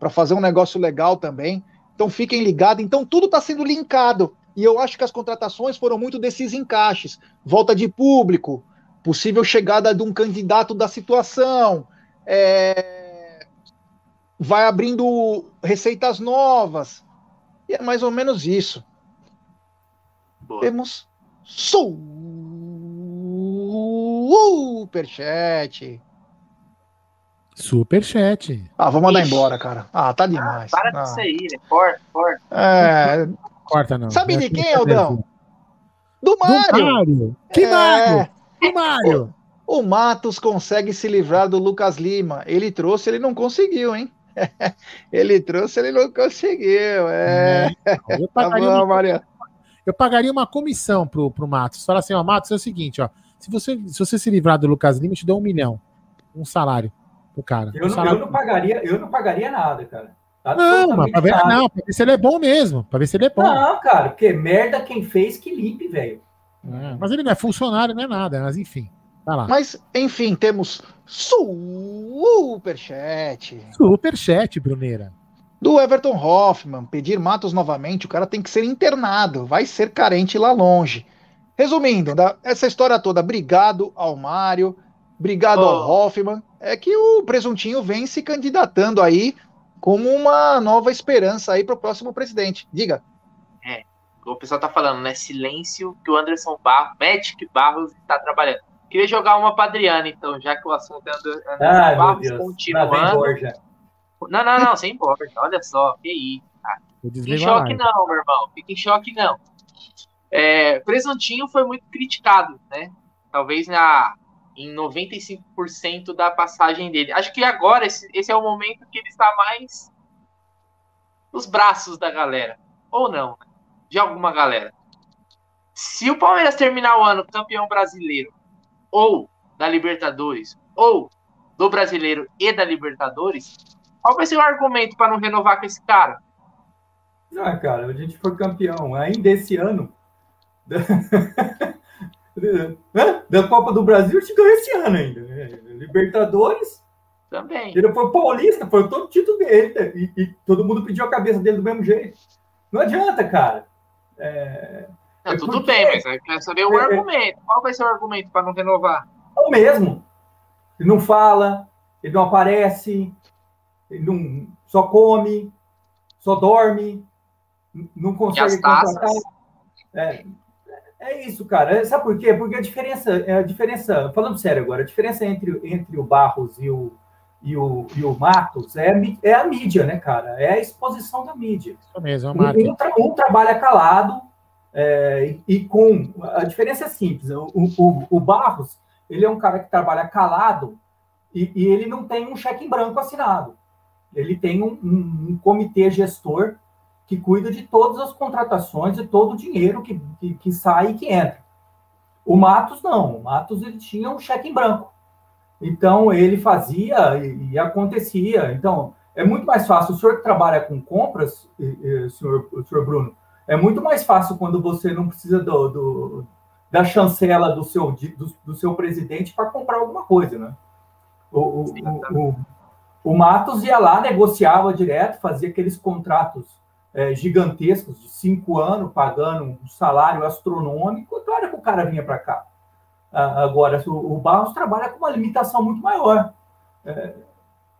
para fazer um negócio legal também. Então fiquem ligados. Então tudo está sendo linkado. E eu acho que as contratações foram muito desses encaixes. Volta de público, possível chegada de um candidato da situação, é... vai abrindo receitas novas. E é mais ou menos isso. Boa. Temos superchat. Superchat. Ah, vou mandar Ixi. embora, cara. Ah, tá demais. Ah, para ah. disso aí, né? Corta, corta. É. Corta, não. Sabe de quem, Aldão? Do Mário. Do Mário. Que é... Mário? pro Mário. O Matos consegue se livrar do Lucas Lima. Ele trouxe, ele não conseguiu, hein? ele trouxe, ele não conseguiu. É. eu, pagaria tá bom, uma, eu pagaria uma comissão pro, pro Matos. Fala assim, ó, Matos, é o seguinte, ó. Se você, se você se livrar do Lucas Lima, eu te dou um milhão. Um salário pro cara. Eu, um não, salário eu não, pagaria, eu não pagaria nada, cara. Não, mas pra ver, não, pra ver se ele é bom mesmo. Pra ver se ele é bom. Não, cara, porque merda quem fez que limpe, velho. É, mas ele não é funcionário, não é nada, mas enfim. Vai lá. Mas, enfim, temos superchat. Superchat, Bruneira. Do Everton Hoffman, pedir Matos novamente, o cara tem que ser internado, vai ser carente lá longe. Resumindo, da, essa história toda, obrigado ao Mário, obrigado oh. ao Hoffman, é que o Presuntinho vem se candidatando aí como uma nova esperança aí para o próximo presidente. Diga. É, o pessoal tá falando, né? Silêncio que o Anderson Barros, Magic Barros está trabalhando. Queria jogar uma para Adriana, então, já que o assunto é Anderson Ai, Barros continuando. Não, não, não, sem Borja. Olha só, que isso, em choque não, meu irmão. Fique em choque não. É, Presuntinho foi muito criticado, né? Talvez na, em 95% da passagem dele. Acho que agora esse, esse é o momento que ele está mais nos braços da galera. Ou não, né? de alguma galera. Se o Palmeiras terminar o ano campeão brasileiro, ou da Libertadores, ou do brasileiro e da Libertadores, qual vai ser o argumento para não renovar com esse cara? Ah, cara, a gente foi campeão ainda esse ano. da Copa do Brasil, a gente ganhou esse ano ainda. Né? Libertadores. Também. Ele foi paulista, foi todo título dele. Né? E, e, todo mundo pediu a cabeça dele do mesmo jeito. Não adianta, cara. É, não, é tudo porque... bem, mas eu quero saber o é, é, argumento. Qual vai ser o argumento para não renovar? É o mesmo. Ele não fala, ele não aparece, ele não só come, só dorme, não consegue contratar. É, é isso, cara. Sabe por quê? Porque a diferença, a diferença, falando sério agora, a diferença entre, entre o Barros e o, e o, e o Matos é, é a mídia, né, cara? É a exposição da mídia. Isso mesmo, é um, um, tra um trabalha calado é, e, e, com. A diferença é simples. O, o, o, Barros, ele é um cara que trabalha calado e, e ele não tem um cheque em branco assinado. Ele tem um, um, um comitê gestor que cuida de todas as contratações e todo o dinheiro que, que, que, sai e que entra. O Matos não, o Matos ele tinha um cheque em branco. Então ele fazia e, e acontecia. Então é muito mais fácil. O senhor que trabalha com compras, senhor, senhor Bruno, é muito mais fácil quando você não precisa do, do da chancela do seu, do, do seu presidente para comprar alguma coisa, né? O, o, o, o, Matos ia lá, negociava direto, fazia aqueles contratos é, gigantescos de cinco anos, pagando um salário astronômico, claro que o cara vinha para cá. Ah, agora, o, Barros trabalha com uma limitação muito maior. É,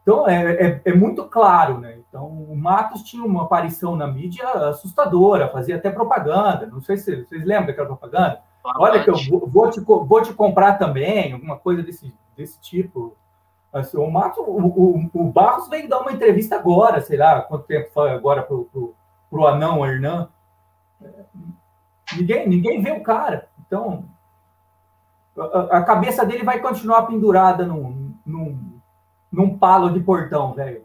então, é, é, é, muito claro, né? Então, o Matos tinha uma aparição na mídia assustadora, fazia até propaganda. Não sei se vocês lembram daquela propaganda. Olha que eu vou te, vou te comprar também, alguma coisa desse, desse tipo. Assim, o Matos, o, o, o, Barros veio dar uma entrevista agora, sei lá, quanto tempo foi agora para o para o anão Hernan. Ninguém, ninguém vê o cara. Então, a, a cabeça dele vai continuar pendurada num, num, num palo de portão, velho.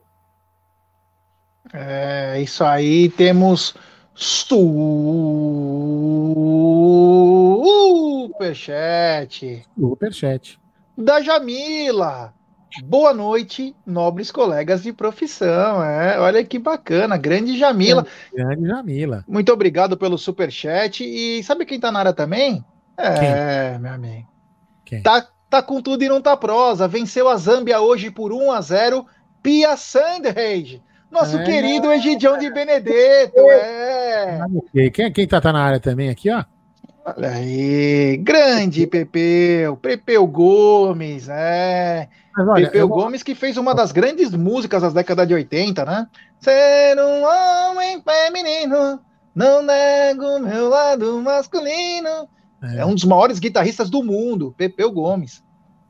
É, isso aí temos superchat. Superchat. Da Jamila. Boa noite, nobres colegas de profissão. É, olha que bacana, grande Jamila. Grande Jamila. Muito obrigado pelo super chat e sabe quem tá na área também? É, quem? meu amigo. Quem? Tá, tá com tudo e não tá prosa. Venceu a Zâmbia hoje por 1 a 0. Pia Sandrege. Nosso é. querido Egidião de Benedetto. É. Quem, quem tá, tá na área também aqui, ó? Olha aí, grande Pepeu, Pepeu Gomes, é. olha, Pepeu eu... Gomes que fez uma das grandes músicas das décadas de 80, né? Ser um homem feminino, não nego meu lado masculino. É. é um dos maiores guitarristas do mundo, Pepeu Gomes.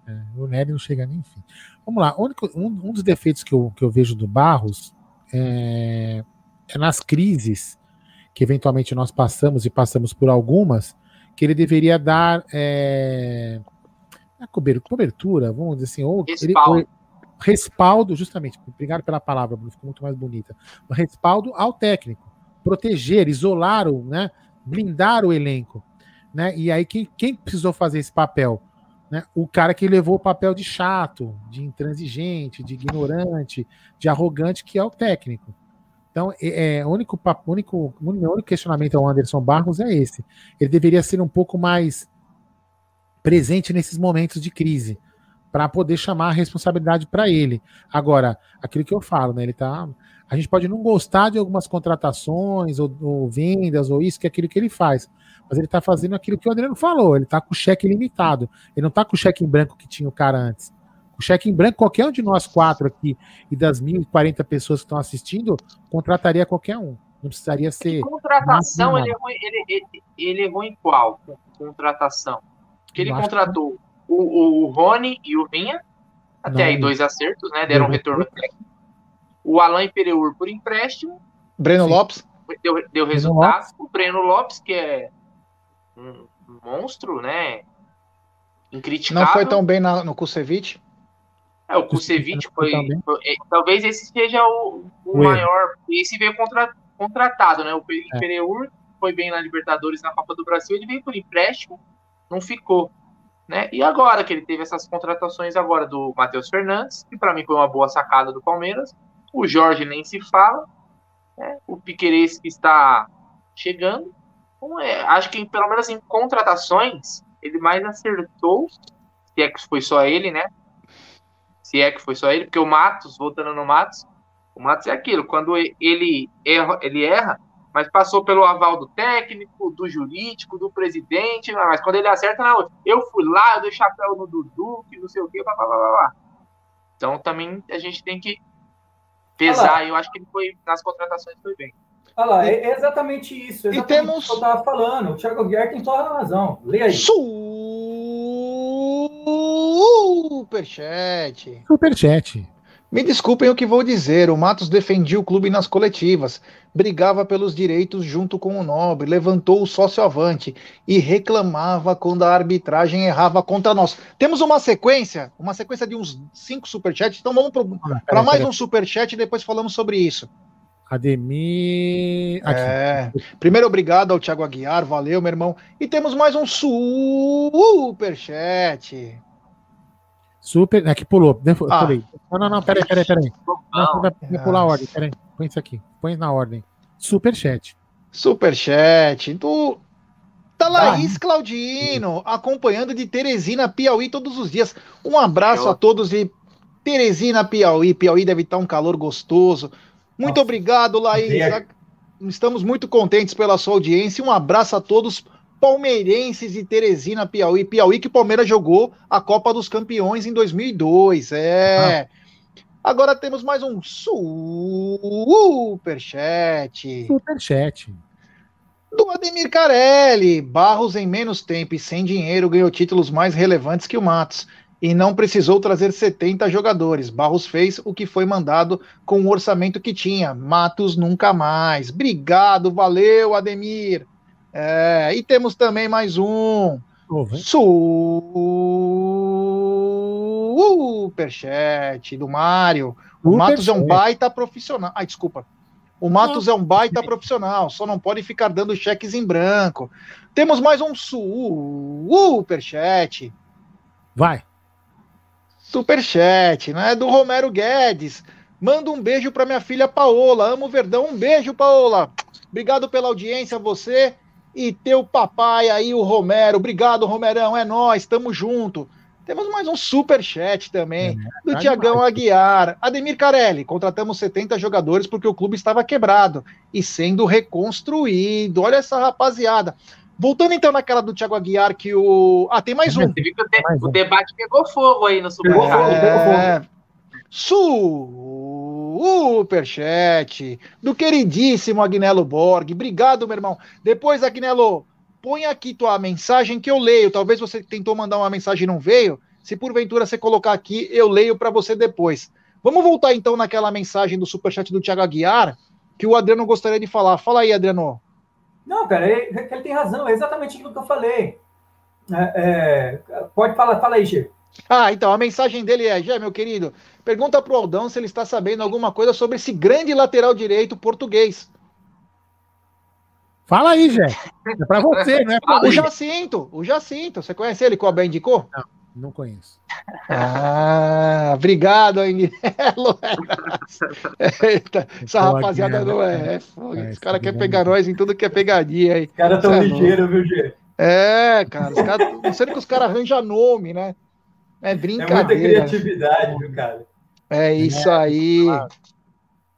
É, o Nery não chega nem fim. Vamos lá, único, um, um, dos defeitos que eu, que eu vejo do Barros é, é nas crises que eventualmente nós passamos e passamos por algumas, que ele deveria dar é, cobertura, vamos dizer assim, ou respaldo. Ele, respaldo, justamente, obrigado pela palavra, Bruno, ficou muito mais bonita. Respaldo ao técnico, proteger, isolar o, né, blindar o elenco, né? E aí quem, quem precisou fazer esse papel? Né? O cara que levou o papel de chato, de intransigente, de ignorante, de arrogante, que é o técnico. Então, é, é, único, único, meu único questionamento ao Anderson Barros é esse. Ele deveria ser um pouco mais presente nesses momentos de crise para poder chamar a responsabilidade para ele. Agora, aquilo que eu falo, né? Ele tá. A gente pode não gostar de algumas contratações ou, ou vendas ou isso que é aquilo que ele faz, mas ele está fazendo aquilo que o Adriano falou. Ele está com cheque limitado. Ele não está com cheque em branco que tinha o cara antes. O cheque em branco, qualquer um de nós quatro aqui e das 1.040 pessoas que estão assistindo, contrataria qualquer um. Não precisaria ser. E contratação, ele errou, ele, ele, ele errou em qual contratação? Porque ele contratou que... o, o Rony e o Vinha, até não, aí dois acertos, né? Deram um retorno técnico. O Alain Pereur por empréstimo. Breno Sim. Lopes. Deu, deu resultado. O Breno Lopes, que é um, monstro, né? Incriticável. Não foi tão bem na, no Kusevich. É, o Kusevich foi, foi, é, Talvez esse seja o, o maior. Esse veio contra, contratado, né? O é. Pereur foi bem na Libertadores na Copa do Brasil, ele veio por empréstimo, não ficou. Né? E agora que ele teve essas contratações agora do Matheus Fernandes, que para mim foi uma boa sacada do Palmeiras. O Jorge nem se fala. Né? O Piqueires que está chegando. Então, é, acho que pelo menos em contratações, ele mais acertou, se é que foi só ele, né? Se é que foi só ele, porque o Matos, voltando no Matos, o Matos é aquilo, quando ele erra, ele erra, mas passou pelo aval do técnico, do jurídico, do presidente, mas quando ele acerta, não, eu fui lá, eu dei chapéu no Dudu, que não sei o que, blá, blá, blá, blá. Então também a gente tem que pesar, eu acho que ele foi, nas contratações foi bem. Olha lá, é, exatamente isso. Exatamente e temos... que eu estava falando. O Thiago Guiar tem toda a razão. Lê aí. Superchat. Superchat. Me desculpem o que vou dizer, o Matos defendia o clube nas coletivas, brigava pelos direitos junto com o Nobre, levantou o sócio avante e reclamava quando a arbitragem errava contra nós. Temos uma sequência, uma sequência de uns cinco superchats, então vamos para mais um superchat e depois falamos sobre isso. Ademir. Aqui. É. Primeiro, obrigado ao Thiago Aguiar, valeu, meu irmão. E temos mais um superchat. Super. Aqui pulou. Ah. Não, não, não, peraí, peraí, peraí. Não, vai, vai pular a ordem, peraí. Põe isso aqui. Põe na ordem. Superchat. Superchat. Do. Tá Laís Claudino, acompanhando de Teresina, Piauí, todos os dias. Um abraço Eu... a todos de Teresina, Piauí. Piauí deve estar um calor gostoso. Muito Nossa. obrigado, Laís. Estamos muito contentes pela sua audiência. Um abraço a todos palmeirenses de Teresina, Piauí. Piauí que o Palmeiras jogou a Copa dos Campeões em 2002. É. Agora temos mais um superchat. Superchat. Do Ademir Carelli. Barros em menos tempo e sem dinheiro ganhou títulos mais relevantes que o Matos e não precisou trazer 70 jogadores. Barros fez o que foi mandado com o orçamento que tinha. Matos nunca mais. Obrigado, valeu, Ademir. É, e temos também mais um. Superchat do Mário. O Matos é um baita profissional. Ai, desculpa. O Matos é um baita profissional, só não pode ficar dando cheques em branco. Temos mais um superchat. Vai. Superchat, né? Do Romero Guedes. Manda um beijo para minha filha Paola. Amo Verdão. Um beijo, Paola. Obrigado pela audiência, você e teu papai aí, o Romero. Obrigado, Romerão. É nós, tamo junto. Temos mais um super chat também, é, do Tiagão Aguiar. Ademir Carelli, contratamos 70 jogadores porque o clube estava quebrado e sendo reconstruído. Olha essa rapaziada. Voltando então naquela do Thiago Aguiar, que o. Ah, tem mais um. Você viu que o, de... o debate pegou fogo aí no Superchat. É... Superchat do queridíssimo Agnello Borg. Obrigado, meu irmão. Depois, Agnello, põe aqui tua mensagem que eu leio. Talvez você tentou mandar uma mensagem e não veio. Se porventura você colocar aqui, eu leio para você depois. Vamos voltar então naquela mensagem do superchat do Thiago Aguiar, que o Adriano gostaria de falar. Fala aí, Adriano. Não, cara, ele, ele tem razão, é exatamente aquilo que eu falei. É, é, pode falar, fala aí, Gê. Ah, então, a mensagem dele é, Gê, meu querido, pergunta pro Aldão se ele está sabendo alguma coisa sobre esse grande lateral direito português. Fala aí, Gê. É pra você, né? o Jacinto, o Jacinto. Você conhece ele, que o Abel indicou? Não, não conheço. Ah, obrigado, Anguelo. Eita, essa rapaziada não é. é, é Os caras querem pegar nós em tudo que é pegadinha aí. Os caras tão é ligeiros, viu, Gê? É, cara, os cara, não sei que os caras arranjam nome, né? É brincadeira. É muita criatividade, viu, cara? É isso é, aí. Ó,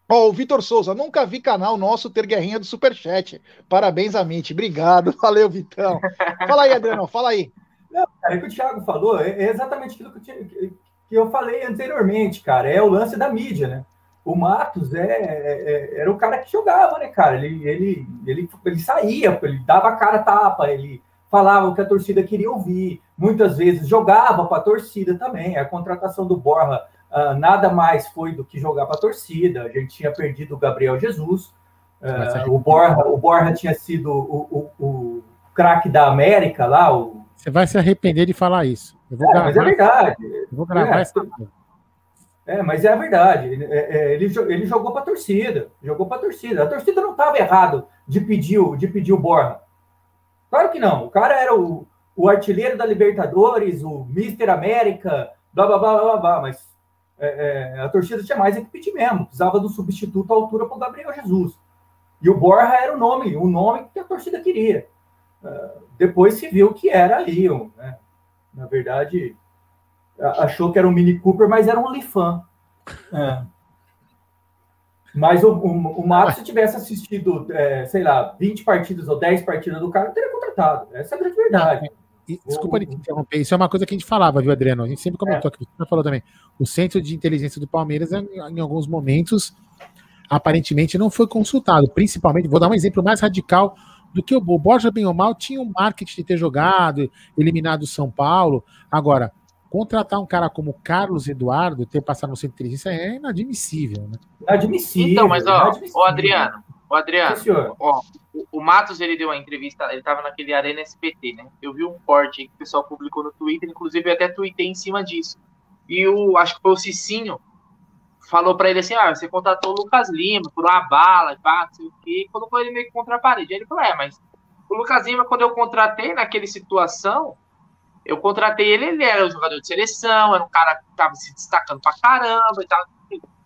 oh, o Vitor Souza, nunca vi canal nosso ter guerrinha do Superchat. Parabéns, Amit. Obrigado. Valeu, Vitão. Fala aí, Adriano, fala aí. Não, cara, o que o Thiago falou é, é exatamente aquilo que eu, tinha, que eu falei anteriormente, cara. É o lance da mídia, né? O Matos é, é, é, era o cara que jogava, né, cara? Ele, ele, ele, ele saía, ele dava a cara tapa, ele falava o que a torcida queria ouvir, muitas vezes jogava para a torcida também. A contratação do Borja uh, nada mais foi do que jogar para a torcida. A gente tinha perdido o Gabriel Jesus, uh, o, Borja, o Borja tinha sido o, o, o craque da América lá. O... Você vai se arrepender de falar isso. Eu vou é, gravar, mas é verdade. Eu vou gravar é, essa. É, mas é a verdade. Ele, é, ele, ele jogou para a torcida. Jogou para a torcida. A torcida não estava errado de pedir, de pedir o Borja. Claro que não. O cara era o, o artilheiro da Libertadores, o Mister América, blá blá blá blá blá, mas é, é, a torcida tinha mais é que pedir mesmo. Precisava do substituto à altura para o Gabriel Jesus. E o Borja era o nome, o nome que a torcida queria. Uh, depois se viu que era ali, né? na verdade, achou que era um Mini Cooper, mas era um Lifan. É. Mas o, o, o Matos, se tivesse assistido, é, sei lá, 20 partidas ou 10 partidas do cara, teria contratado. Essa é a grande verdade. desculpa o... interromper, isso é uma coisa que a gente falava, viu, Adriano? A gente sempre comentou é. aqui, você falou também. O centro de inteligência do Palmeiras, em alguns momentos, aparentemente não foi consultado. Principalmente, vou dar um exemplo mais radical do que o Borja bem ou mal tinha um marketing de ter jogado, eliminado o São Paulo. Agora, contratar um cara como Carlos Eduardo, ter passado no centro de inteligência é inadmissível, né? Inadmissível. Então, mas ó, o Adriano, o Adriano, Sim, ó, o, o Matos ele deu uma entrevista, ele estava naquele Arena SPT, né? Eu vi um corte que o pessoal publicou no Twitter, inclusive eu até tuitei em cima disso. E o, acho que foi o Cicinho, falou para ele assim: ah, você contratou o Lucas Lima por uma bala, pá, não sei o quê, e colocou ele meio que contra a parede. Aí ele falou: é, mas o Lucas Lima, quando eu contratei naquela situação, eu contratei ele, ele era um jogador de seleção, era um cara que estava se destacando pra caramba e tal.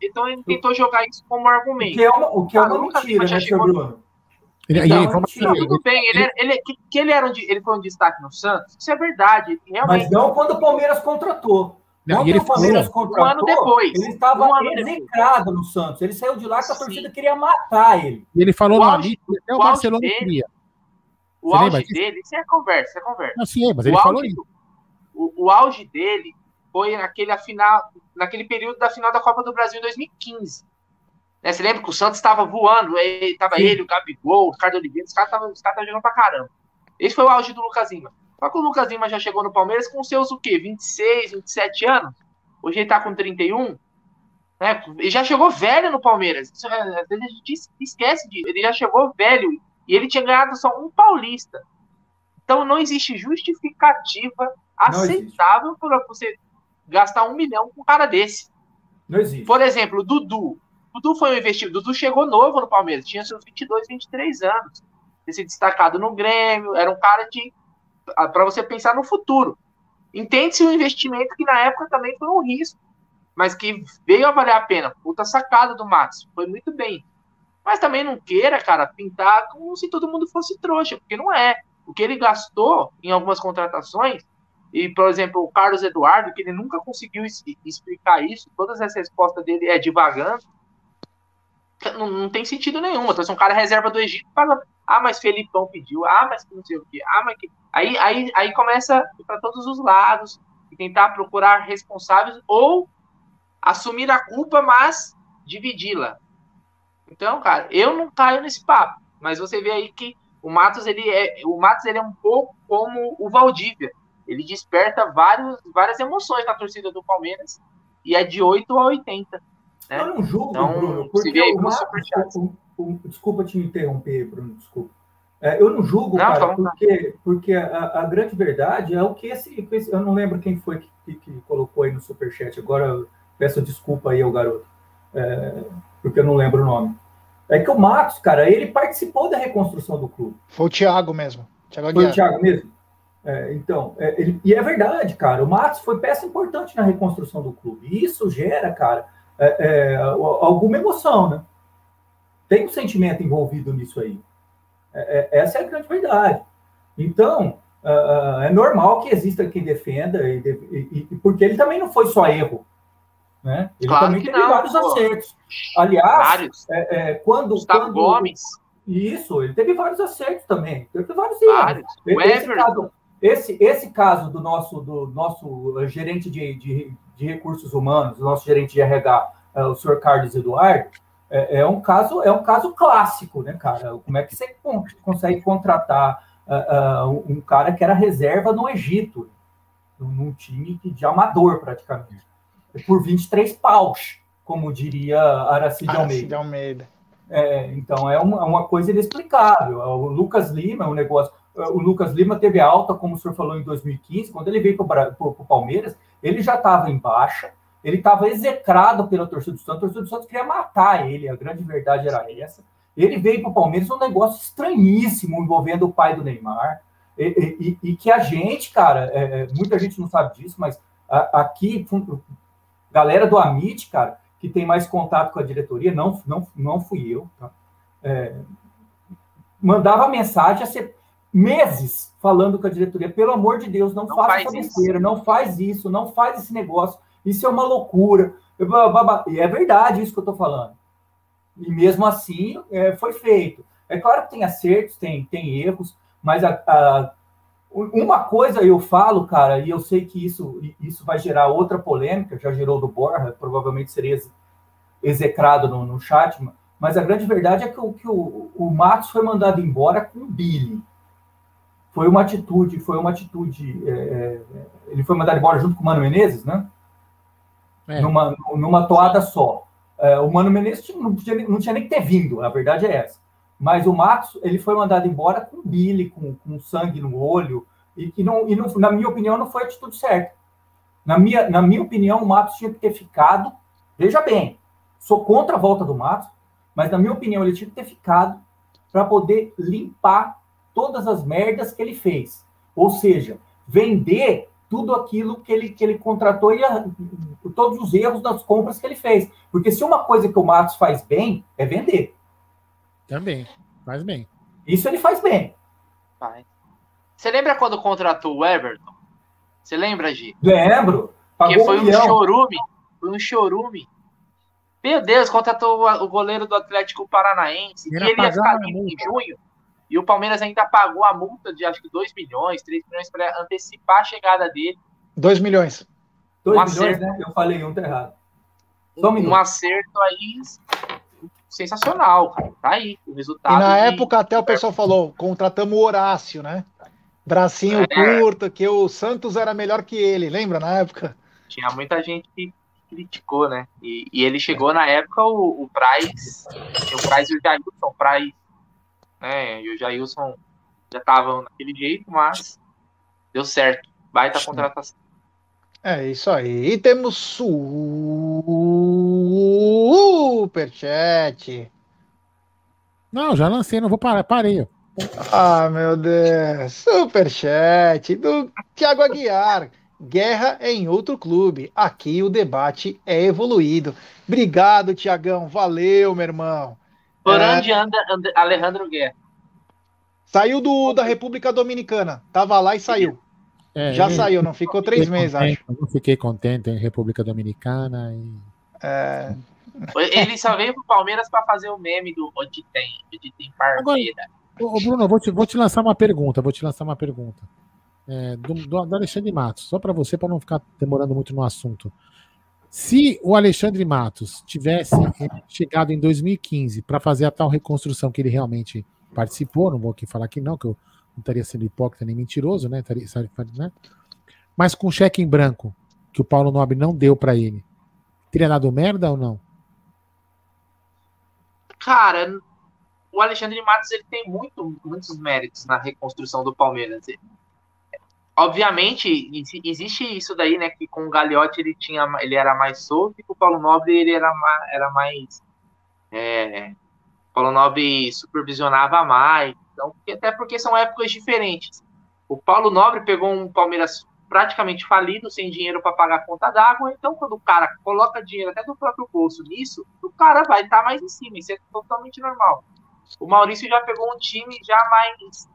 Então ele tentou jogar isso como argumento. O que é uma, o que é uma mentira, né, chegou... Bruno? Ele, então, ele, mentira, tudo bem, ele, ele, que, que ele, era um, ele foi um destaque no Santos, isso é verdade. Realmente. Mas não quando o Palmeiras contratou. Não, quando o Palmeiras contratou, um ano depois. Ele estava um execrado no Santos. Ele saiu de lá que a torcida Sim. queria matar ele. E ele falou o no auge, até o, o Barcelona dele, queria. O auge dele, isso é conversa, isso é conversa. Não, sim, mas ele falou isso o, o auge dele foi naquele, final, naquele período da final da Copa do Brasil em 2015. Né, você lembra que o Santos estava voando, estava ele, o Gabigol, o Ricardo Oliveira, os caras estavam jogando pra caramba. Esse foi o auge do Lucas Lima. Só que o Lucas Lima já chegou no Palmeiras com seus o quê? 26, 27 anos? Hoje ele tá com 31. Né? Ele já chegou velho no Palmeiras. Isso, é, às vezes a gente esquece disso. Ele já chegou velho e ele tinha ganhado só um paulista. Então não existe justificativa aceitável para você gastar um milhão com um cara desse. Não existe. Por exemplo, o Dudu. O Dudu foi um investidor. Dudu chegou novo no Palmeiras, tinha seus 22, 23 anos. Ter se destacado no Grêmio, era um cara de. para você pensar no futuro. Entende-se um investimento que na época também foi um risco, mas que veio a valer a pena. Puta sacada do Matos, foi muito bem. Mas também não queira, cara, pintar como se todo mundo fosse trouxa, porque não é. O que ele gastou em algumas contratações e, por exemplo, o Carlos Eduardo, que ele nunca conseguiu explicar isso, todas as respostas dele é divagando. Não, não tem sentido nenhum. Então, se um cara reserva do Egito, fala, ah, mas Felipão pediu, ah, mas não sei o quê, ah, mas que. Aí, aí, aí começa para todos os lados e tentar procurar responsáveis ou assumir a culpa, mas dividi-la. Então, cara, eu não caio nesse papo, mas você vê aí que o Matos ele é, o Matos ele é um pouco como o Valdívia ele desperta vários, várias emoções na torcida do Palmeiras e é de 8 a 80. Né? Eu não julgo, então, Bruno, porque o Marcos, o, o, desculpa te interromper, Bruno, desculpa. É, eu não julgo, não, cara, porque, porque a, a, grande verdade é o que esse, esse, Eu não lembro quem foi que, que, que colocou aí no superchat, agora peço desculpa aí ao garoto, é, porque eu não lembro o nome. É que o Matos, cara, ele participou da reconstrução do clube. Foi o Thiago mesmo. Thiago foi o Thiago mesmo. É, então, é, ele, e é verdade, cara. O Matos foi peça importante na reconstrução do clube. E isso gera, cara, é, é alguma emoção, né? Tem um sentimento envolvido nisso aí. É, é, essa é a grande verdade. Então, é normal que exista quem defenda, e, e, e, porque ele também não foi só erro. Né? Ele claro também teve não, vários pô. acertos. Aliás, vários. É, é, quando. Gustavo quando, Gomes. Isso, ele teve vários acertos também. Teve vários erros. Esse caso, esse, esse caso do nosso, do nosso gerente de, de, de recursos humanos, do nosso gerente de RH, é, o senhor Carlos Eduardo, é, é, um caso é um caso clássico, né, cara? Como é que você consegue contratar uh, uh, um cara que era reserva no Egito, num time de amador praticamente, por 23 paus, como diria Aracide Almeida. Almeida. É, então é uma, uma, coisa inexplicável. O Lucas Lima é um negócio. O Lucas Lima teve alta, como o senhor falou, em 2015, quando ele veio para o Palmeiras, ele já estava em baixa, ele estava execrado pela torcida do Santos, a torcida do Santos queria matar ele, a grande verdade era essa. Ele veio para o Palmeiras um negócio estranhíssimo envolvendo o pai do Neymar. E, e, e que a gente, cara, é, é muita gente não sabe disso, mas aqui, galera do Amit, cara, que tem mais contato com a diretoria, não, não, não fui eu, tá? é, mandava mensagem a ser meses falando com a diretoria, pelo amor de Deus, não, não faça essa besteira, não faz isso, não faz esse negócio. Isso é uma loucura. E é verdade isso que eu estou falando. E mesmo assim, é, foi feito. É claro que tem acertos, tem, tem erros, mas a, a, uma coisa eu falo, cara, e eu sei que isso, isso vai gerar outra polêmica, já gerou do Borja, provavelmente seria execrado no, no chat, mas a grande verdade é que, o, que o, o Matos foi mandado embora com o Billy. Foi uma atitude, foi uma atitude. É, é ele foi mandado embora junto com o Mano Menezes, né? é. numa, numa toada só. É, o Mano Menezes não, tinha, não tinha nem que ter vindo, a verdade é essa. Mas o Matos, ele foi mandado embora com bile, com, com sangue no olho, e que não, e não, na minha opinião, não foi a atitude certa. Na minha, na minha opinião, o Matos tinha que ter ficado. Veja bem, sou contra a volta do Matos, mas na minha opinião, ele tinha que ter ficado para poder limpar todas as merdas que ele fez. Ou seja, vender tudo aquilo que ele, que ele contratou e a, todos os erros das compras que ele fez. Porque se uma coisa que o Matos faz bem é vender. Também, faz bem. Isso ele faz bem. Vai. Você lembra quando contratou o Everton? Você lembra, Gi? Lembro. Pagou que foi um, um chorume. Foi um chorume. Meu Deus, contratou o goleiro do Atlético Paranaense. Ele e ele ia ficar livre em junho. E o Palmeiras ainda pagou a multa de acho que 2 milhões, 3 milhões para antecipar a chegada dele. 2 milhões. 2 um milhões, acerto, né? Eu falei um tá errado. Um, um, acerto aí sensacional, cara. Tá aí o resultado. E na de... época até o pessoal falou, contratamos o Horácio, né? Bracinho é. curto, que o Santos era melhor que ele, lembra na época? Tinha muita gente que criticou, né? E, e ele chegou na época o, o Price, o Price e o Jailson, o Price né? E o Jailson já estavam naquele jeito, mas deu certo. Baita contratação. É isso aí. E temos superchat. Não, já lancei, não vou parar, parei. Ah, meu Deus. Superchat do Thiago Aguiar. Guerra é em outro clube. Aqui o debate é evoluído. Obrigado, Tiagão. Valeu, meu irmão. Por é... onde anda Alejandro Guerra? Saiu do, da República Dominicana. Tava lá e saiu. É, Já saiu, não ficou três meses, contente, acho. Não fiquei contente em República Dominicana. E... É... Ele só veio pro Palmeiras para fazer o meme do onde tem, onde tem parceira. Ô, Bruno, vou te, vou te lançar uma pergunta. Vou te lançar uma pergunta. É, do, do, do, Alexandre Matos, só para você, para não ficar demorando muito no assunto. Se o Alexandre Matos tivesse chegado em 2015 para fazer a tal reconstrução que ele realmente participou, não vou aqui falar que não, que eu não estaria sendo hipócrita nem mentiroso, né? Estaria, né? Mas com cheque em branco, que o Paulo Nobre não deu para ele, teria dado merda ou não? Cara, o Alexandre Matos ele tem muito, muitos méritos na reconstrução do Palmeiras. Obviamente, existe isso daí, né? Que com o Gagliotti ele, tinha, ele era mais solto e com o Paulo Nobre ele era, era mais. É, Paulo Nobre supervisionava mais. Então, até porque são épocas diferentes. O Paulo Nobre pegou um Palmeiras praticamente falido, sem dinheiro para pagar a conta d'água. Então, quando o cara coloca dinheiro até do próprio bolso nisso, o cara vai estar tá mais em cima. Isso é totalmente normal. O Maurício já pegou um time já mais.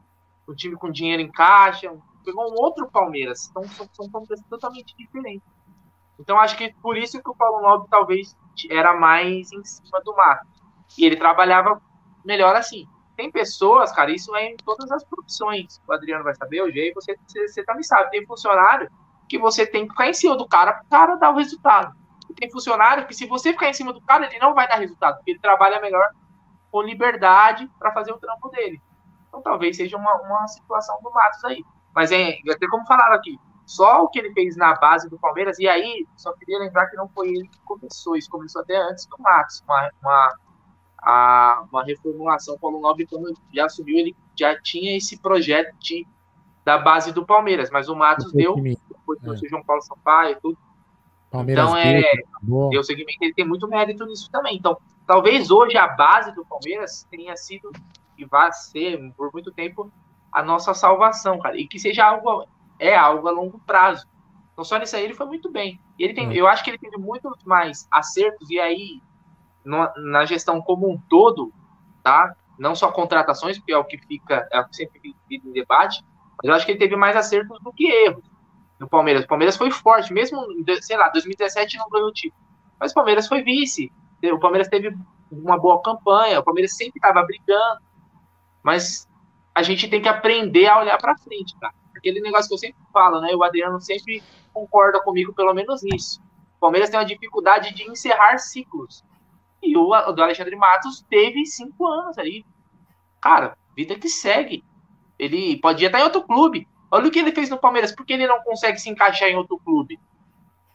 Um time com dinheiro em caixa, pegou um outro Palmeiras. Então são, são Palmeiras totalmente diferentes. Então acho que por isso que o Paulo Nobre talvez era mais em cima do mar. E ele trabalhava melhor assim. Tem pessoas, cara, isso é em todas as profissões. O Adriano vai saber, o Jay, você, você, você também sabe. Tem funcionário que você tem que ficar em cima do cara para o cara dar o resultado. E tem funcionário que se você ficar em cima do cara, ele não vai dar resultado, porque ele trabalha melhor com liberdade para fazer o trampo dele. Então talvez seja uma, uma situação do Matos aí. Mas é, até como falaram aqui, só o que ele fez na base do Palmeiras, e aí, só queria lembrar que não foi ele que começou, isso começou até antes do Matos, uma, uma, a, uma reformulação. O Paulo Nobre, quando já assumiu, ele já tinha esse projeto de, da base do Palmeiras, mas o Matos deu, depois é. o João Paulo Sampaio, tudo. Palmeiras então, é, deu segmento, ele tem muito mérito nisso também. Então, talvez hoje a base do Palmeiras tenha sido, e vai ser por muito tempo, a nossa salvação, cara. E que seja algo, é algo a longo prazo. Então, só nisso aí ele foi muito bem. Ele tem, é. eu acho que ele teve muito mais acertos, e aí, no, na gestão como um todo, tá? Não só contratações, porque é o que fica, é o que sempre fica em debate, mas eu acho que ele teve mais acertos do que erros no Palmeiras. O Palmeiras foi forte, mesmo, sei lá, 2017 não ganhou o título. Mas o Palmeiras foi vice. O Palmeiras teve uma boa campanha, o Palmeiras sempre estava brigando, mas a gente tem que aprender a olhar para frente, cara. Aquele negócio que eu sempre falo, né? O Adriano sempre concorda comigo, pelo menos nisso. O Palmeiras tem uma dificuldade de encerrar ciclos. E o, do Alexandre Matos teve cinco anos aí. Cara, vida que segue. Ele podia estar em outro clube. Olha o que ele fez no Palmeiras. Por que ele não consegue se encaixar em outro clube?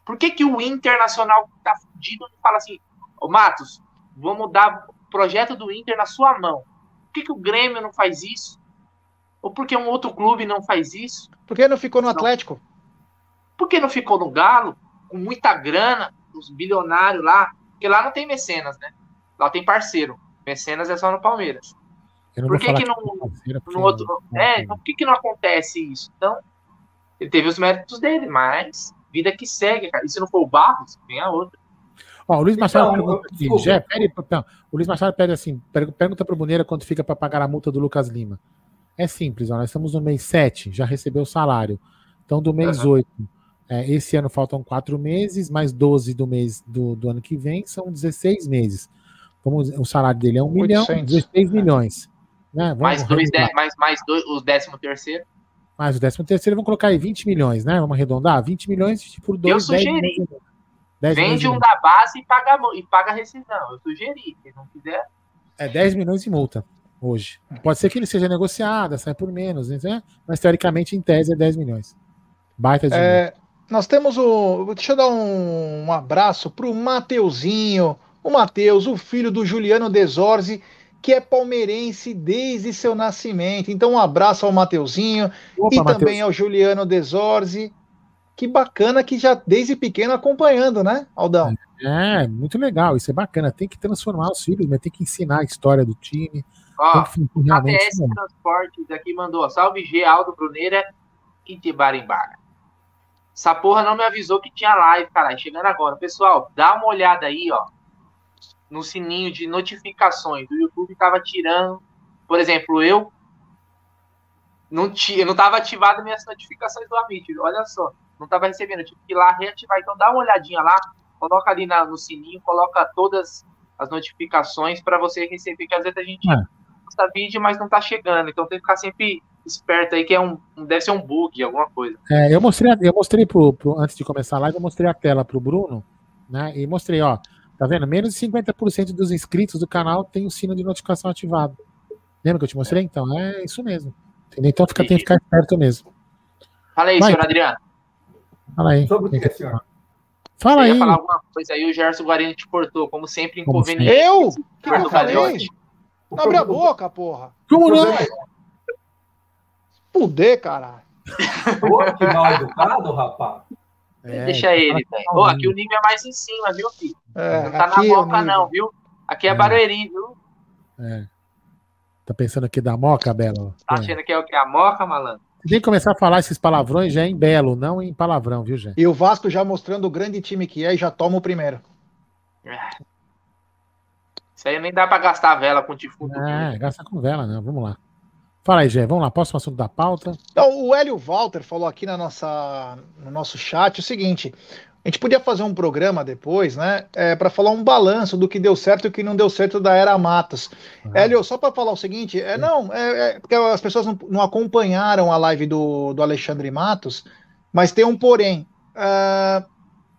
Por que, que o Internacional tá fudido e fala assim, ô Matos, vamos dar o projeto do Inter na sua mão? Por que, que o Grêmio não faz isso? Ou porque um outro clube não faz isso? Por que não ficou no Atlético? Por que não ficou no Galo? Com muita grana, os bilionários lá. Porque lá não tem mecenas, né? Lá tem parceiro. Mecenas é só no Palmeiras. Por que, que não. No outro, é, então por que, que não acontece isso? Então, ele teve os méritos dele, mas vida que segue, cara. E se não for o Barros, vem a outra. Ó, o Luiz Machado então, pergunta aqui, Jé, pede, então, o Luiz Machado pede assim, pergunta para o Boneira quanto fica para pagar a multa do Lucas Lima. É simples, ó, nós estamos no mês 7, já recebeu o salário. Então, do mês uhum. 8, é, esse ano faltam quatro meses, mais 12 do mês do, do ano que vem, são 16 meses. Vamos, o salário dele é 1 milhão, 16 milhões. Né? Vamos, mais, dois, de, mais, mais dois, o décimo terceiro. Mais o décimo terceiro, vamos colocar aí 20 milhões, né? Vamos arredondar? 20 milhões por dois, Eu sugeri. 10 Vende um da base e paga, e paga a rescisão. Eu sugeri. Se não quiser. É 10 milhões de multa hoje. Pode ser que ele seja negociado, saia por menos, né? mas teoricamente, em tese, é 10 milhões. Baita de é, Nós temos o. Deixa eu dar um, um abraço para o Mateuzinho, o Mateus, o filho do Juliano Desorzi, que é palmeirense desde seu nascimento. Então, um abraço ao Mateuzinho Opa, e Mateus. também ao Juliano Desorzi. Que bacana que já desde pequeno acompanhando, né, Aldão? É, muito legal, isso é bacana. Tem que transformar os filhos, né? tem que ensinar a história do time, Ó, ATS Transportes aqui mandou, salve G, Aldo Bruneira e Tibarimbaga. Essa porra não me avisou que tinha live, caralho, chegando agora. Pessoal, dá uma olhada aí, ó, no sininho de notificações. O YouTube tava tirando, por exemplo, eu não, tinha, não tava ativado minhas notificações do Amit, olha só, não tava recebendo, eu tive que ir lá reativar. Então dá uma olhadinha lá, coloca ali na, no sininho, coloca todas as notificações para você receber, que às vezes a gente é posta vídeo, mas não tá chegando. Então tem que ficar sempre esperto aí, que é um, deve ser um bug, alguma coisa. É, eu mostrei, eu mostrei pro, pro, antes de começar a live, eu mostrei a tela pro Bruno, né? E mostrei, ó, tá vendo? Menos de 50% dos inscritos do canal tem o sino de notificação ativado. Lembra que eu te mostrei? Então, é isso mesmo. Entendeu? Então fica, tem que ficar esperto mesmo. Fala aí, Vai. senhor Adriano. Fala aí. Sobre o que, senhor? Fala aí. falar alguma coisa aí, o Gerson Guarini te cortou, como sempre, inconveniente. Eu? Que eu falei? Abre a boca, porra. Como não? Fuder, caralho. Pô, que mal educado, rapaz. É, Deixa ele, velho. Aqui o nível é mais em cima, viu, filho? É, Não tá na aqui, ô, boca, Nível. não, viu? Aqui é, É. Barueri, viu? é. Tá pensando aqui da moca, Belo? Tá É. achando que é o que? A moca, malandro? Que começar a falar esses palavrões já em Belo, não em palavrão, viu, gente? E o Vasco já mostrando o grande time que é e já toma o primeiro. Isso aí nem dá pra gastar a vela com o defunto. É, gasta com vela, não. Vamos lá. Fala aí, Gé. Vamos lá. Próximo assunto da pauta. Então, o Hélio Walter falou aqui na nossa, no nosso chat o seguinte: a gente podia fazer um programa depois, né, é, para falar um balanço do que deu certo e o que não deu certo da era Matos. Ah. Hélio, só para falar o seguinte: é, não, é, é porque as pessoas não, não acompanharam a live do, do Alexandre Matos, mas tem um porém. Ah,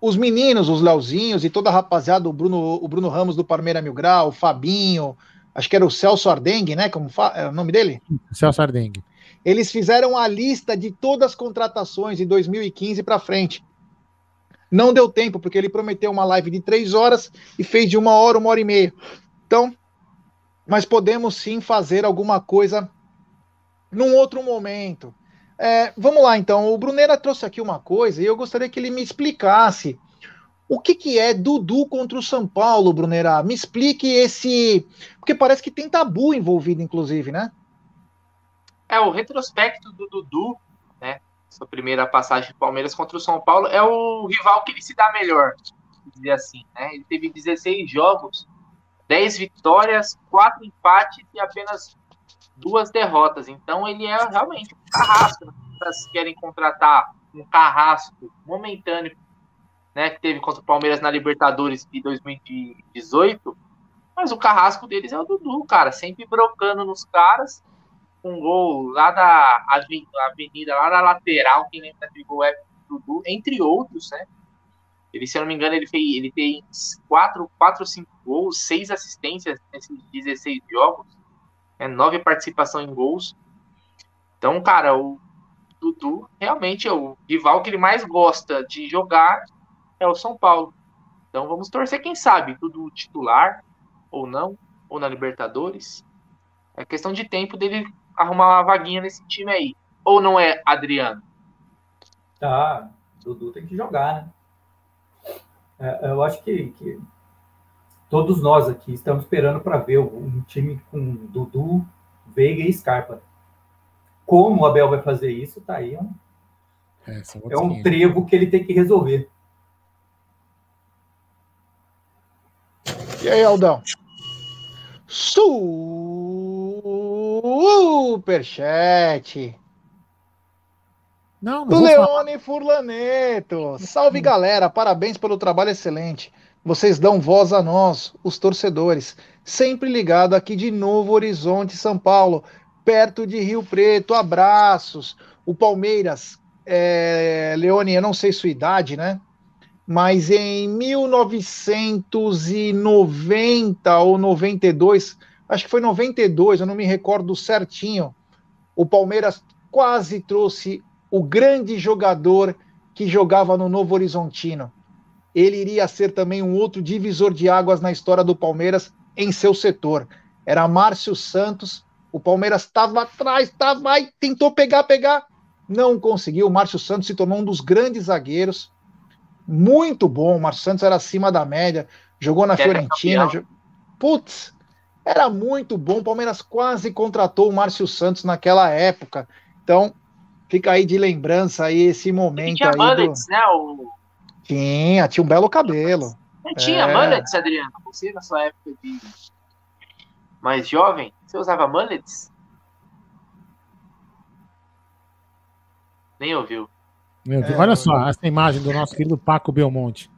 os meninos, os Leozinhos e toda a rapaziada, o Bruno, o Bruno Ramos do Parmeira Mil Grau, o Fabinho, acho que era o Celso Ardengue, né? Como é o nome dele? Celso Ardengue. eles fizeram a lista de todas as contratações de 2015 para frente. Não deu tempo, porque ele prometeu uma live de três horas e fez de uma hora, uma hora e meia. Então, mas podemos sim fazer alguma coisa num outro momento. É, vamos lá, então. O Brunera trouxe aqui uma coisa e eu gostaria que ele me explicasse o que, que é Dudu contra o São Paulo, Brunera. Me explique esse. Porque parece que tem tabu envolvido, inclusive, né? É, o retrospecto do Dudu, né? Sua primeira passagem do Palmeiras contra o São Paulo, é o rival que ele se dá melhor, dizer assim, né? Ele teve 16 jogos, 10 vitórias, 4 empates e apenas duas derrotas. Então ele é realmente um carrasco. Né? Se querem contratar um carrasco momentâneo, né? Que teve contra o Palmeiras na Libertadores de 2018. Mas o carrasco deles é o Dudu, cara, sempre brocando nos caras um gol lá da aven- avenida, lá na lateral, quem lembra daquele gol é Dudu, entre outros, né? Ele, se eu não me engano, ele, fez, ele tem quatro, quatro ou cinco gols, seis assistências nesses 16 jogos, né? nove participação em gols. Então, cara, o Dudu realmente é o rival que ele mais gosta de jogar é o São Paulo. Então vamos torcer, quem sabe, Dudu titular ou não, ou na Libertadores. É questão de tempo dele arrumar uma vaguinha nesse time aí. Ou não é, Adriano? Tá, Dudu tem que jogar, né? É, eu acho que, que todos nós aqui estamos esperando para ver um time com Dudu, Veiga e Scarpa. Como o Abel vai fazer isso, tá aí. Um, É, é um 500. trevo que ele tem que resolver. E aí, Aldão? Superchat Não, não do falar. Leone Furlaneto. Salve, galera. Parabéns pelo trabalho excelente. Vocês dão voz a nós, os torcedores. Sempre ligado aqui de Novo Horizonte, São Paulo, perto de Rio Preto. Abraços. O Palmeiras, é, Leone, eu não sei sua idade, né? Mas em 1990 ou 92, acho que foi 92, eu não me recordo certinho, o Palmeiras quase trouxe o grande jogador que jogava no Novo Horizontino. Ele iria ser também um outro divisor de águas na história do Palmeiras em seu setor. Era Márcio Santos. O Palmeiras estava atrás, estava aí, tentou pegar, pegar, não conseguiu. O Márcio Santos se tornou um dos grandes zagueiros. Muito bom. O Márcio Santos era acima da média. Jogou na Fiorentina. jo- Putz, era muito bom. O Palmeiras quase contratou o Márcio Santos naquela época. Então, fica aí de lembrança aí esse Ele momento tinha aí. Do... mullets, né? O... Tinha, tinha um belo cabelo. Não tinha É. mullets, Adriano? Você, na sua época de mais jovem, você usava mullets? Nem ouviu. Meu Deus, É, Olha só essa imagem do nosso querido Paco Belmonte.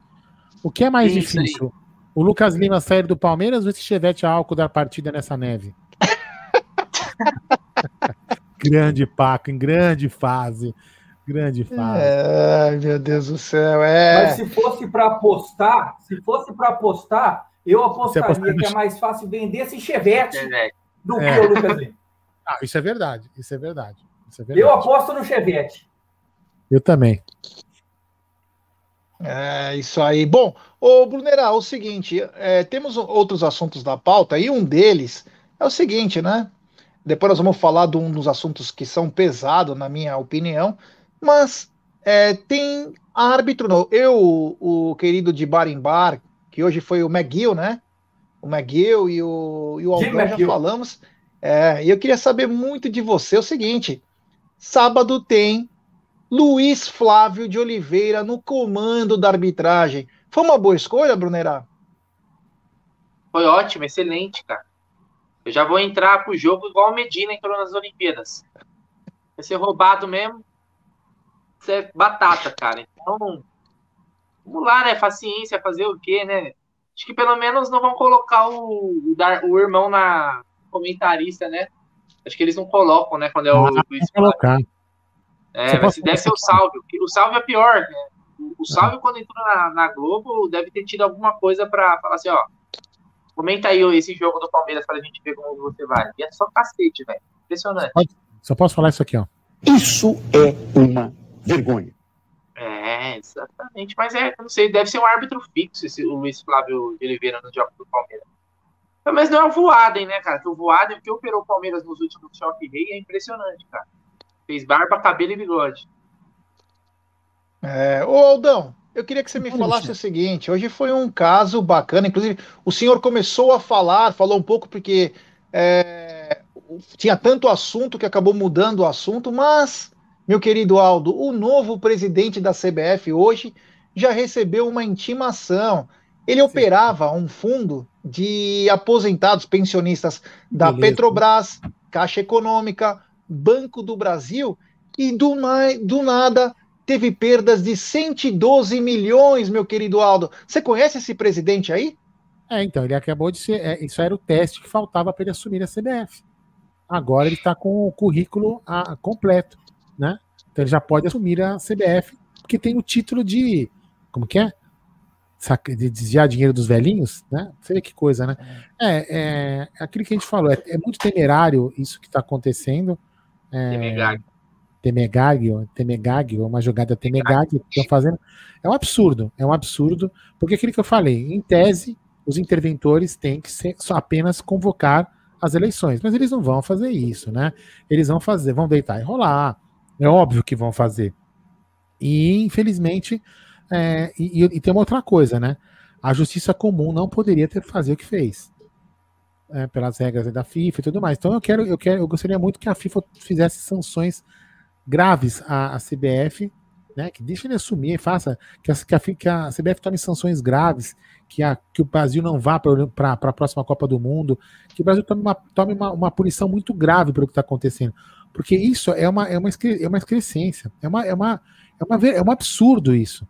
O que é mais difícil? O Lucas Lima sair do Palmeiras ou esse chevette a álcool da partida nessa neve? grande Paco, em grande fase. Grande fase. Ai, meu Deus do céu. É. Mas se fosse para apostar, se fosse para apostar, eu apostaria apostaria que é mais fácil vender esse Chevette Internet. do É. que o Lucas Lima. Ah, isso é verdade. Isso é verdade. Isso é verdade. Eu aposto no Chevette. Eu também. É isso aí. Bom, ô Brunera, é o seguinte, é, temos outros assuntos da pauta e um deles é o seguinte, né? Depois nós vamos falar de um dos assuntos que são pesados, na minha opinião, mas é, tem árbitro, não. eu, o querido de bar em bar, que hoje foi o McGill, né? O McGill e o, e o Aldão já falamos. É, e eu queria saber muito de você o seguinte: sábado tem Luiz Flávio de Oliveira no comando da arbitragem. Foi uma boa escolha, Brunerá? Foi ótimo, excelente, cara. Eu já vou entrar pro jogo igual o Medina entrou nas Olimpíadas. Vai ser roubado mesmo. Isso é batata, cara. Então, vamos lá, né? Paciência, fazer o quê, né? Acho que pelo menos não vão colocar o, o irmão na comentarista, né? Acho que eles não colocam, né? Quando é o ah, Luiz colocar. É, mas deve ser o Salve. O Salve é pior, né? O Salve, quando entrou na, na Globo, deve ter tido alguma coisa para falar assim, ó. Comenta aí esse jogo do Palmeiras pra gente ver como você vai. E é só cacete, velho. Impressionante. Só posso falar isso aqui, ó. Isso é uma vergonha. É, exatamente. Mas é, não sei, deve ser um árbitro fixo esse, o Luiz Flávio de Oliveira no jogo do Palmeiras. Mas não é o Voaden, né, cara? Que o Voaden, que operou o Palmeiras nos últimos choque rei, é impressionante, cara. Fez barba, cabelo e bigode. É, ô Aldão, eu queria que você me falasse o seguinte: hoje foi um caso bacana, inclusive o senhor começou a falar, falou um pouco porque é, tinha tanto assunto que acabou mudando o assunto, mas, meu querido Aldo, o novo presidente da CBF hoje já recebeu uma intimação. Ele Sim. operava um fundo de aposentados pensionistas da Beleza. Petrobras, Caixa Econômica, Banco do Brasil, e do, do nada teve perdas de 112 milhões, meu querido Aldo. Você conhece esse presidente aí? É, então, ele acabou de ser. É, isso era o teste que faltava para ele assumir a CBF. Agora ele está com o currículo a, completo, né? Então ele já pode assumir a CBF, porque tem o título de. Como que é? De desviar dinheiro dos velhinhos, né? Vê que coisa, né? É, é aquilo que a gente falou, é, é muito temerário isso que está acontecendo. É, Temegagio, Temegagio, uma jogada Temegagio que estão fazendo. É um absurdo, é um absurdo, porque aquilo que eu falei, em tese, os interventores têm que ser, só apenas convocar as eleições, mas eles não vão fazer isso, né? Eles vão fazer, vão deitar e rolar, é óbvio que vão fazer. E, infelizmente, é, e, e, tem uma outra coisa, né? A justiça comum não poderia ter fazer o que fez. É, pelas regras da FIFA e tudo mais. Então eu quero, eu quero, eu gostaria muito que a FIFA fizesse sanções graves à, à CBF, né, que deixa ele assumir, faça que a, que a, que a CBF tome sanções graves, que, a, que o Brasil não vá para a próxima Copa do Mundo, que o Brasil tome uma, tome uma, uma punição muito grave pelo que está acontecendo. Porque isso é uma, é uma, é uma excrescência, é, uma, é, uma, é, uma, é um absurdo isso.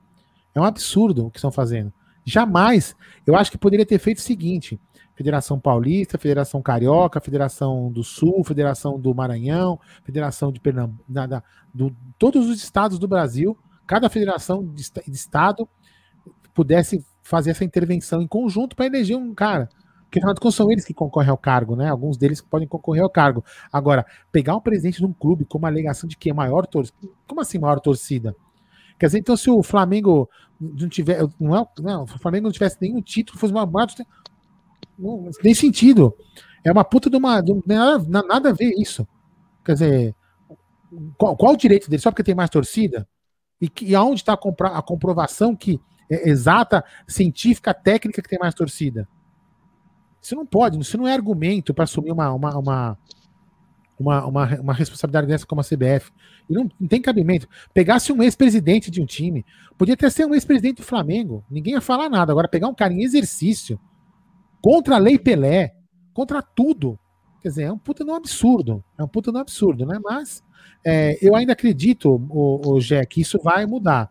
É um absurdo o que estão fazendo. Jamais, eu acho que poderia ter feito o seguinte: Federação Paulista, Federação Carioca, Federação do Sul, Federação do Maranhão, Federação de Pernambuco, da, do, todos os estados do Brasil, cada federação de, de estado pudesse fazer essa intervenção em conjunto para eleger um cara. Porque afinal de contas são eles que concorrem ao cargo, né? Alguns deles podem concorrer ao cargo. Agora, pegar um presidente de um clube com uma alegação de que é maior torcida. Como assim maior torcida? Quer dizer, então, se o Flamengo não tiver. Não, é, não, o Flamengo não tivesse nenhum título, fosse uma maior não tem sentido. É uma puta de uma. De, nada, nada a ver isso. Quer dizer, qual, qual o direito dele? Só porque tem mais torcida? E, e aonde está a, a, comprovação que é exata, científica, técnica que tem mais torcida? Isso não pode, isso não é argumento para assumir uma, uma, uma, uma, uma, uma, responsabilidade dessa como a CBF. E não, não tem cabimento. Pegasse um ex-presidente de um time, podia até ser um ex-presidente do Flamengo, ninguém ia falar nada. Agora, pegar um cara em exercício, contra a Lei Pelé, contra tudo. Quer dizer, é um puta no absurdo. É um puta no absurdo, né? Mas é, eu ainda acredito, o, o Gé, que isso vai mudar.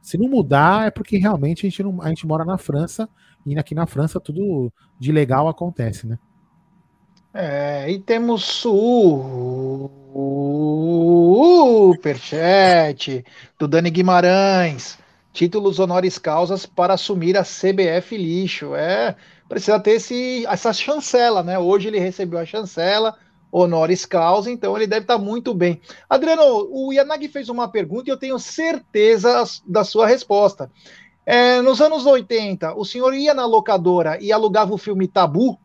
Se não mudar, é porque realmente a gente, não, a gente mora na França e aqui na França tudo de legal acontece, né? É, e temos superchat do Dani Guimarães. Títulos honoris causas para assumir a CBF lixo. É, precisa ter esse, essa chancela, né? Hoje ele recebeu a chancela, honoris causa, então ele deve estar muito bem. Adriano, o Yanagi fez uma pergunta e eu tenho certeza da sua resposta. É, nos anos 80, o senhor ia na locadora e alugava o filme Tabu?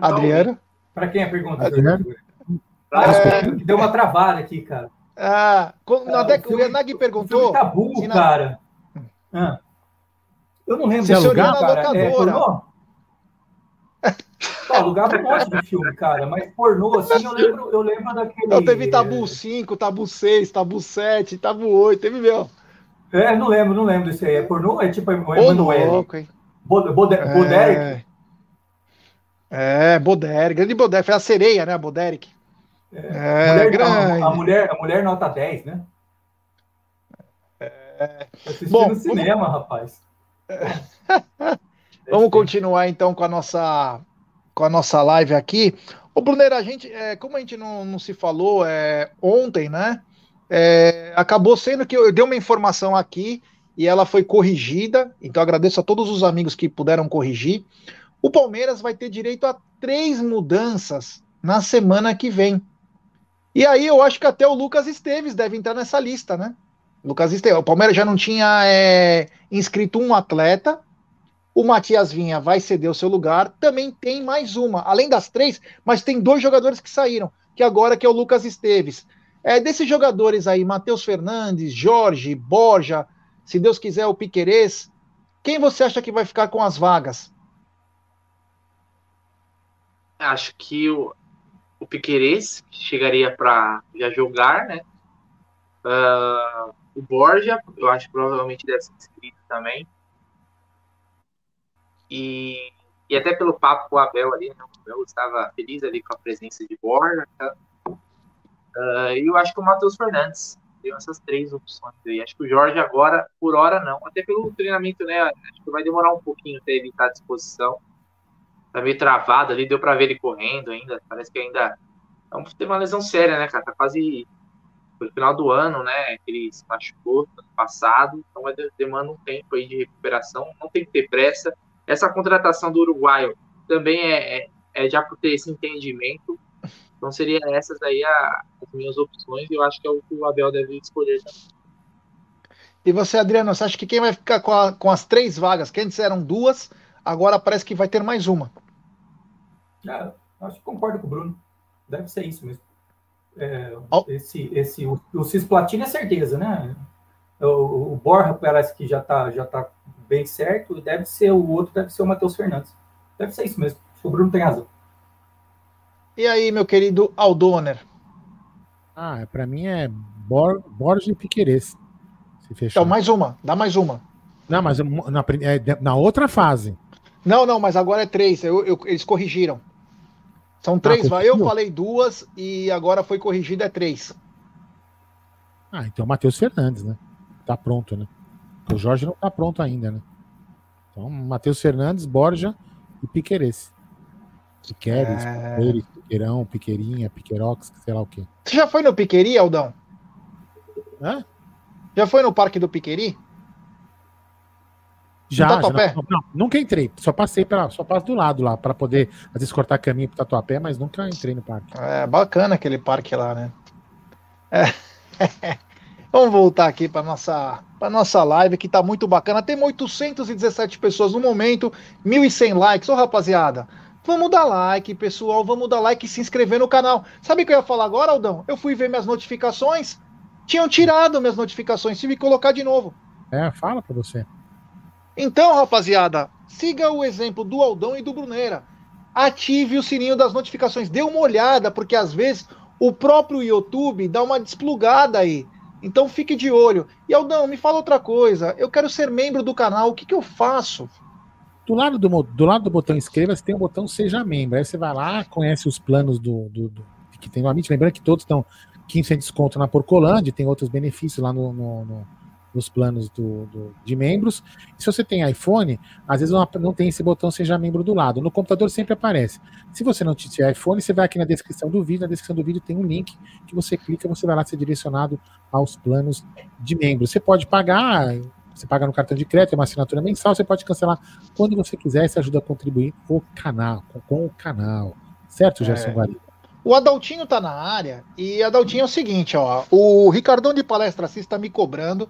Adriano? Para quem é a pergunta? Adriano? Ah, é... Deu uma travada aqui, cara. Ah, quando, ah, o, o Yanagi perguntou. Tabu, na... cara. Ah. Eu não lembro. Você alugar, cara. É, pornô? Não, alugava um monte de filme, cara, mas pornô, assim, eu lembro, eu lembro daquele. Não, teve Tabu 5, Tabu 6, Tabu 7, Tabu 8, teve mesmo. É, não lembro, não lembro desse aí. É pornô? É tipo Emanuele. louco, hein? Boderick? É, é Boderick. Grande Boderick. Foi a sereia, né? A Boderick. É, é mulher, grande. A, a, mulher, a mulher nota 10, né? É. Bom, no cinema, vamos... rapaz. vamos continuar então com a nossa com a nossa live aqui. Ô, Brunera, a gente, é, como a gente não, não se falou é, ontem, né? É, acabou sendo que eu, eu dei uma informação aqui e ela foi corrigida. Então agradeço a todos os amigos que puderam corrigir. O Palmeiras vai ter direito a três mudanças na semana que vem. E aí eu acho que até o Lucas Esteves deve entrar nessa lista, né? Lucas Esteves. O Palmeiras já não tinha é, inscrito um atleta. O Matias Vinha vai ceder o seu lugar. Também tem mais uma, além das três, mas tem dois jogadores que saíram, que agora que é o Lucas Esteves. É, desses jogadores aí, Matheus Fernandes, Jorge, Borja, se Deus quiser, o Piquerez, quem você acha que vai ficar com as vagas? Acho que o, o Piquerez chegaria para já jogar, né? Uh, o Borja, eu acho que provavelmente deve ser inscrito também. E, e até pelo papo com o Abel ali, né? o Abel estava feliz ali com a presença de Borja. Tá? Uh, e eu acho que o Matheus Fernandes tem essas três opções aí. Acho que o Jorge agora, por hora, não. Até pelo treinamento, né? Acho que vai demorar um pouquinho até ele estar à disposição. Tá meio travado ali, deu para ver ele correndo ainda. Parece que ainda. É tem uma lesão séria, né, cara? Tá quase. Foi no final do ano, né? Que ele se machucou no passado. Então vai demanda um tempo aí de recuperação. Não tem que ter pressa. Essa contratação do uruguaio também é, é, é já por ter esse entendimento então seria essas aí a, as minhas opções e eu acho que é o que o Abel deve escolher também. E você, Adriano, você acha que quem vai ficar com, a, com as três vagas, que antes eram duas, agora parece que vai ter mais uma? É, acho que concordo com o Bruno. Deve ser isso mesmo. É. Esse, esse, o, o Cisplatino é certeza, né? O, o Borja parece que já está já tá bem certo. Deve ser o outro, deve ser o Matheus Fernandes. Deve ser isso mesmo. O Bruno tem razão. E aí, meu querido Aldoner? Ah, para mim é Bor Borges e Piqueires. Então, mais uma, dá mais uma. Não, mas na, é, na outra fase. Não, não, mas agora é três. Eu, eu, eles corrigiram. São três, ah, eu falei duas e agora foi corrigido, é três. Ah, então Matheus Fernandes, né? Tá pronto, né? O Jorge não tá pronto ainda, né? Então, Matheus Fernandes, Borja e Piqueires. Piqueires, é... Piqueirão, Piqueirinha, Piqueirox, sei lá o quê. Você já foi no Piqueri, Aldão? Hã? Já foi no Parque do Piqueri? Já, já não, nunca entrei. Só passei para, só passo do lado lá para poder às vezes cortar caminho para Tatuapé, mas nunca entrei no parque. É bacana aquele parque lá, né? É. Vamos voltar aqui para nossa para nossa live que tá muito bacana. Tem 817 pessoas no momento, 1.100 likes. Ô, rapaziada, Vamos dar like, pessoal. Vamos dar like e se inscrever no canal. Sabe o que eu ia falar agora, Aldão? Eu fui ver minhas notificações. Tinham tirado minhas notificações. Tive que colocar de novo. É, fala pra você. Então, rapaziada, siga o exemplo do Aldão e do Bruneira. Ative o sininho das notificações. Dê uma olhada, porque às vezes o próprio YouTube dá uma desplugada aí. Então fique de olho. E Aldão, me fala outra coisa. Eu quero ser membro do canal. O que, que eu faço? Do lado do, do lado do botão inscreva-se tem o botão seja membro. Aí você vai lá, conhece os planos do, do, do que tem no Amit. Lembrando que todos estão 15% de desconto na Porcolândia, tem outros benefícios lá no, no, no, nos planos do, do, de membros. E se você tem iPhone, às vezes não, não, tem esse botão seja membro do lado. No computador sempre aparece. Se você não tiver iPhone, você vai aqui na descrição do vídeo. Na descrição do vídeo tem um link que você clica, você vai lá ser direcionado aos planos de membros. Você pode pagar você paga no cartão de crédito, é uma assinatura mensal, você pode cancelar quando você quiser, isso ajuda a contribuir o canal, com, com o canal. Certo, é. Gerson é. O Adaltinho tá na área e Adaltinho é o seguinte, ó, o Ricardão de Palestra Assis está me cobrando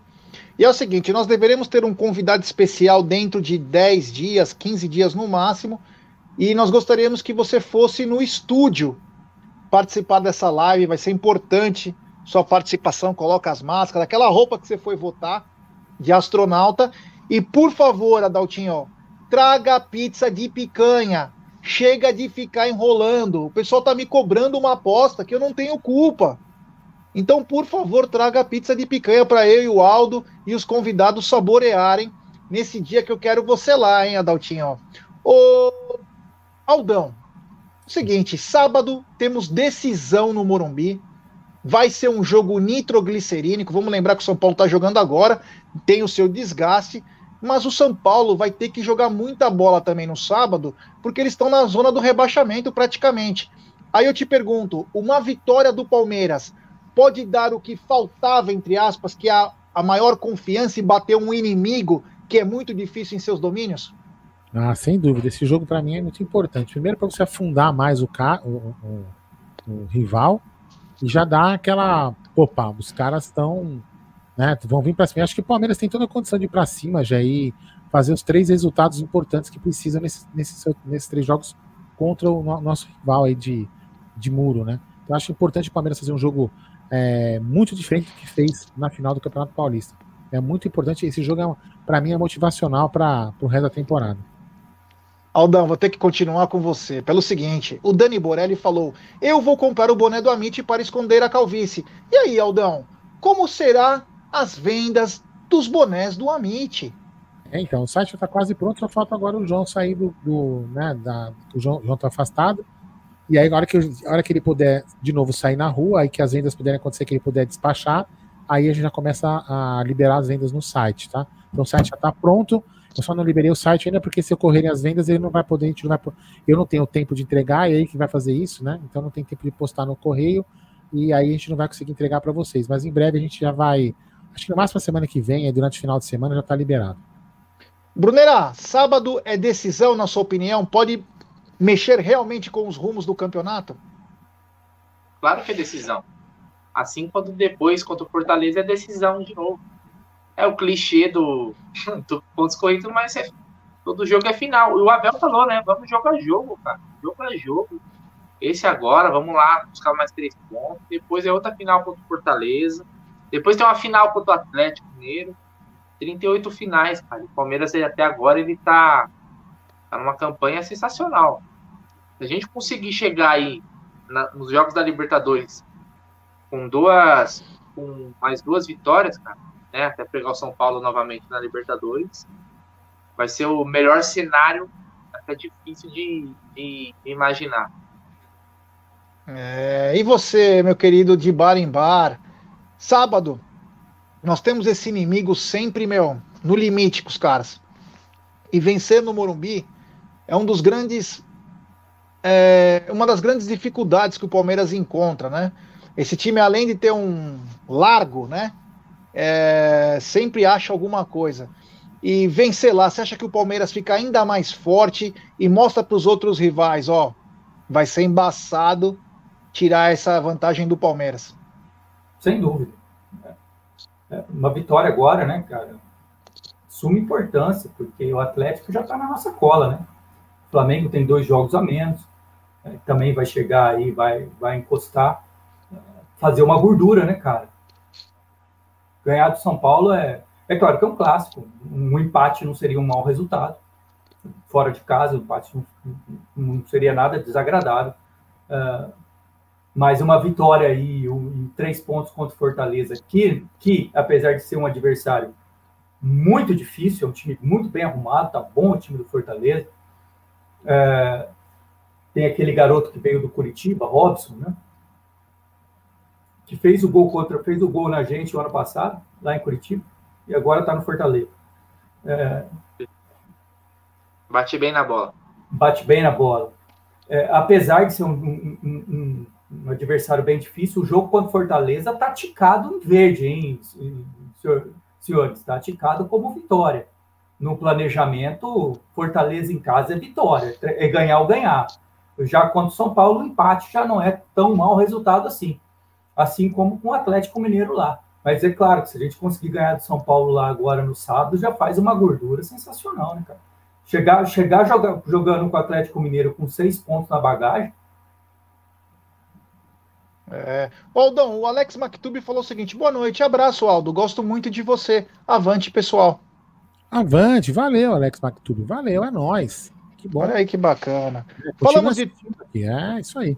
e é o seguinte, nós deveremos ter um convidado especial dentro de 10 dias, 15 dias no máximo, E nós gostaríamos que você fosse no estúdio participar dessa live, vai ser importante sua participação, coloca as máscaras, aquela roupa que você foi votar de astronauta. E por favor, Adaltinho, traga pizza de picanha. Chega de ficar enrolando. O pessoal tá me cobrando uma aposta que eu não tenho culpa. Então, por favor, traga pizza de picanha para eu e o Aldo e os convidados saborearem nesse dia que eu quero você lá, hein, Adaltinho? Ô, Aldão, seguinte, sábado temos decisão no Morumbi. Vai ser um jogo nitroglicerínico. Vamos lembrar que o São Paulo está jogando agora, tem o seu desgaste, mas o São Paulo vai ter que jogar muita bola também no sábado, porque eles estão na zona do rebaixamento praticamente. Aí eu te pergunto, uma vitória do Palmeiras pode dar o que faltava, entre aspas, que é a, a maior confiança e bater um inimigo que é muito difícil em seus domínios? Ah, sem dúvida. Esse jogo para mim é muito importante. Primeiro para você afundar mais o, ca... o, o, o, rival e já dar aquela, opa, os caras estão, né, vão vir para cima. Acho que o Palmeiras tem toda a condição de ir para cima já e fazer os três resultados importantes que precisa nesses, três jogos contra o nosso rival aí de, de muro, né? Então acho importante o Palmeiras fazer um jogo é, muito diferente do que fez na final do Campeonato Paulista. É muito importante. Esse jogo, é, para mim, é motivacional para o resto da temporada. Aldão, vou ter que continuar com você. Pelo seguinte, o Dani Borelli falou: Eu vou comprar o boné do Amit para esconder a calvície. E aí, Aldão, como será as vendas dos bonés do Amit? É, então, o site está quase pronto, só falta agora o João sair do. do né, da, o João está afastado. E aí, na hora que, hora que ele puder de novo sair na rua, aí que as vendas puderem acontecer, que ele puder despachar, aí a gente já começa a liberar as vendas no site, tá? Então o site já está pronto. Eu só não liberei o site ainda porque se ocorrerem as vendas, ele não vai poder, não vai, eu não tenho tempo de entregar, é ele que vai fazer isso, né? Então não tem tempo de postar no correio e aí a gente não vai conseguir entregar para vocês. Mas em breve a gente já vai, acho que no máximo a semana que vem, durante o final de semana já está liberado. Brunera, sábado é decisão, na sua opinião? Pode mexer realmente com os rumos do campeonato? Claro que é decisão. Assim quando depois, contra o Fortaleza, é decisão de novo. É o clichê do, do pontos corridos, mas é, todo jogo é final. E o Abel falou, né? Vamos jogar jogo, cara. Jogo é jogo. Esse agora, vamos lá, buscar mais três pontos. Depois é outra final contra o Fortaleza. Depois tem uma final contra o Atlético Mineiro. 38 finais, cara. O Palmeiras até agora ele tá Tá numa campanha sensacional. Se a gente conseguir chegar aí na, nos jogos da Libertadores com duas, com mais duas vitórias, cara, né, até pegar o São Paulo novamente na Libertadores, vai ser o melhor cenário, até difícil de, de imaginar. É, e você, meu querido de bar em bar, sábado, nós temos esse inimigo sempre, meu, no limite com os caras. E vencer no Morumbi é um dos grandes é, uma das grandes dificuldades que o Palmeiras encontra, né? Esse time, além de ter um largo, né? É, sempre acha alguma coisa. E vencer lá, você acha que o Palmeiras fica ainda mais forte e mostra para os outros rivais, ó, vai ser embaçado tirar essa vantagem do Palmeiras? Sem dúvida. É uma vitória agora, né, cara? Suma importância, porque o Atlético já está na nossa cola, né? O Flamengo tem dois jogos a menos, é, também vai chegar aí, vai, vai encostar, é, fazer uma gordura, né, cara? Ganhar do São Paulo é, é claro que é um clássico. Um empate não seria um mau resultado. Fora de casa, o empate não, não seria nada desagradável. Uh, mas uma vitória aí, um, três pontos contra o Fortaleza, que, que, apesar de ser um adversário muito difícil, é um time muito bem arrumado, tá bom o time do Fortaleza, é, tem aquele garoto que veio do Curitiba, Robson, né? Que fez o gol contra, fez o gol na gente o ano passado, lá em Curitiba, e agora está no Fortaleza. É, bate bem na bola. Bate bem na bola. É, apesar de ser um, um, um, um, adversário bem difícil, o jogo contra o Fortaleza está ticado em verde, hein, senhores? Está ticado como vitória no planejamento, Fortaleza em casa é vitória, é ganhar ou ganhar. Já quando São Paulo, o empate já não é tão mau resultado assim. Assim como com o Atlético Mineiro lá. Mas é claro que se a gente conseguir ganhar do São Paulo lá agora no sábado, já faz uma gordura sensacional, né, cara? chegar, chegar joga, jogando com o Atlético Mineiro com seis pontos na bagagem. É. Aldão, o Alex Mactube falou o seguinte: boa noite, abraço, Aldo. Gosto muito de você. Avante, pessoal. Avante, valeu, Alex Mactube. Valeu, é nós. Que bom. Olha aí que bacana. É, Falamos de. É, isso aí.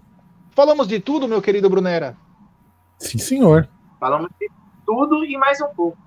Falamos de tudo, meu querido Brunera. Sim, senhor. Falamos de tudo e mais um pouco.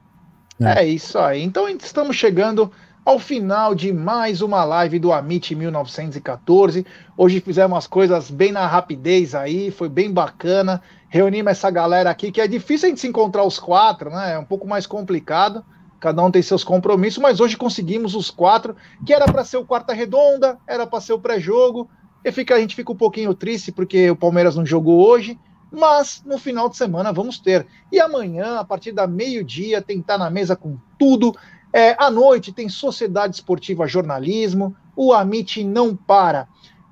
É. é isso aí. Então estamos chegando ao final de mais uma live do Amit 1914. Hoje fizemos as coisas bem na rapidez aí, foi bem bacana. Reunimos essa galera aqui, que é difícil a gente se encontrar os quatro, né? É um pouco mais complicado. Cada um tem seus compromissos, mas hoje conseguimos os quatro, que era para ser o quarta redonda, era para ser o pré-jogo. E fica, a gente fica um pouquinho triste porque o Palmeiras não jogou hoje, mas no final de semana vamos ter. E amanhã, a partir da meio-dia, tentar na mesa com tudo. É, à noite tem Sociedade Esportiva Jornalismo, o Amit não para.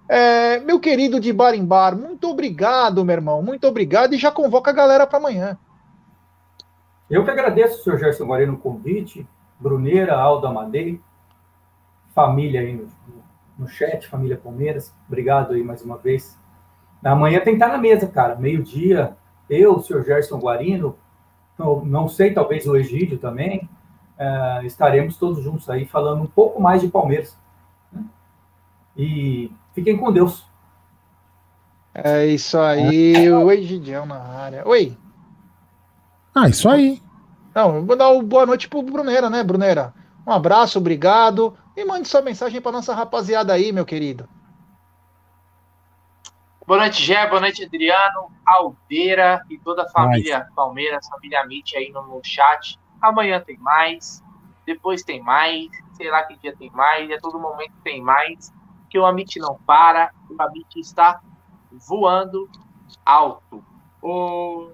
É, meu querido de Bar em Bar, muito obrigado, meu irmão, muito obrigado e já convoca a galera para amanhã. Eu que agradeço, senhor Gerson Guarino, o convite, Bruneira, Aldo Amadei, família aí no, no chat, família Palmeiras, obrigado aí mais uma vez. Amanhã tem que estar na mesa, cara, meio-dia, eu, o senhor Gerson Guarino, não sei, talvez o Egídio também, uh, estaremos todos juntos aí falando um pouco mais de Palmeiras. Né? E fiquem com Deus. É isso aí, o Egidião na área. Oi. Ah, isso aí. Não, vou dar uma boa noite pro Bruneira, né, Bruneira? Um abraço, obrigado. E mande sua mensagem para nossa rapaziada aí, meu querido. Boa noite, Gé, boa noite, Adriano, Aldeira e toda a família Palmeiras, família Mitch aí no, no chat amanhã tem mais, depois tem mais, sei lá que dia tem mais, e a todo momento tem mais, que o Amit não para, o Amit está voando alto. O...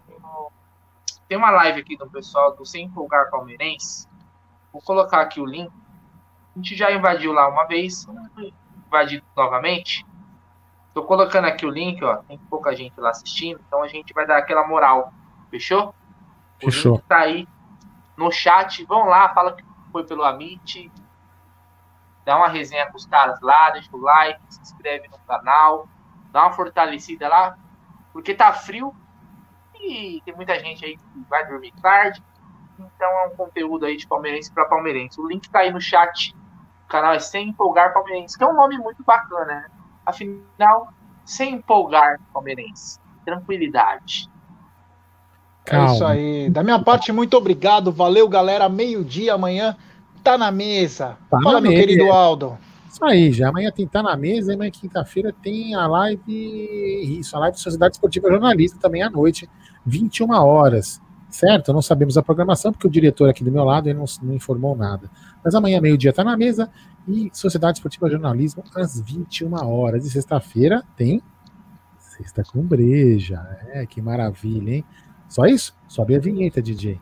Tem uma live aqui do pessoal do Sem Empolgar Palmeirense, vou colocar aqui o link, a gente já invadiu lá uma vez, invadiu novamente, Tô colocando aqui o link, ó. Tem pouca gente lá assistindo, então a gente vai dar aquela moral. Fechou? O Fechou. link tá aí no chat. Vão lá, fala que foi pelo Amit. Dá uma resenha com os caras lá, deixa o like, se inscreve no canal, dá uma fortalecida lá, porque tá frio e tem muita gente aí que vai dormir tarde. Então é um conteúdo aí de palmeirense para palmeirense. O link tá aí no chat. O canal é Sem Empolgar Palmeirense, que é um nome muito bacana, né? Afinal, sem empolgar palmeirense. Tranquilidade. Calma. É isso aí. Da minha parte, muito obrigado. Valeu, galera. Meio-dia amanhã tá na mesa. Tá Fala, na meu mesa. querido Aldo. Isso aí, já amanhã tem tá na mesa, amanhã quinta-feira tem a live, isso, a live de Sociedade Esportiva Jornalista também à noite, 21 horas, certo? Não sabemos a programação, porque o diretor aqui do meu lado não, não informou nada. Mas amanhã, meio-dia, tá na mesa, e Sociedade Esportiva Jornalismo às 21 horas. E sexta-feira tem Sexta com Breja. É, que maravilha, hein? Só isso? Sobe a vinheta, DJ.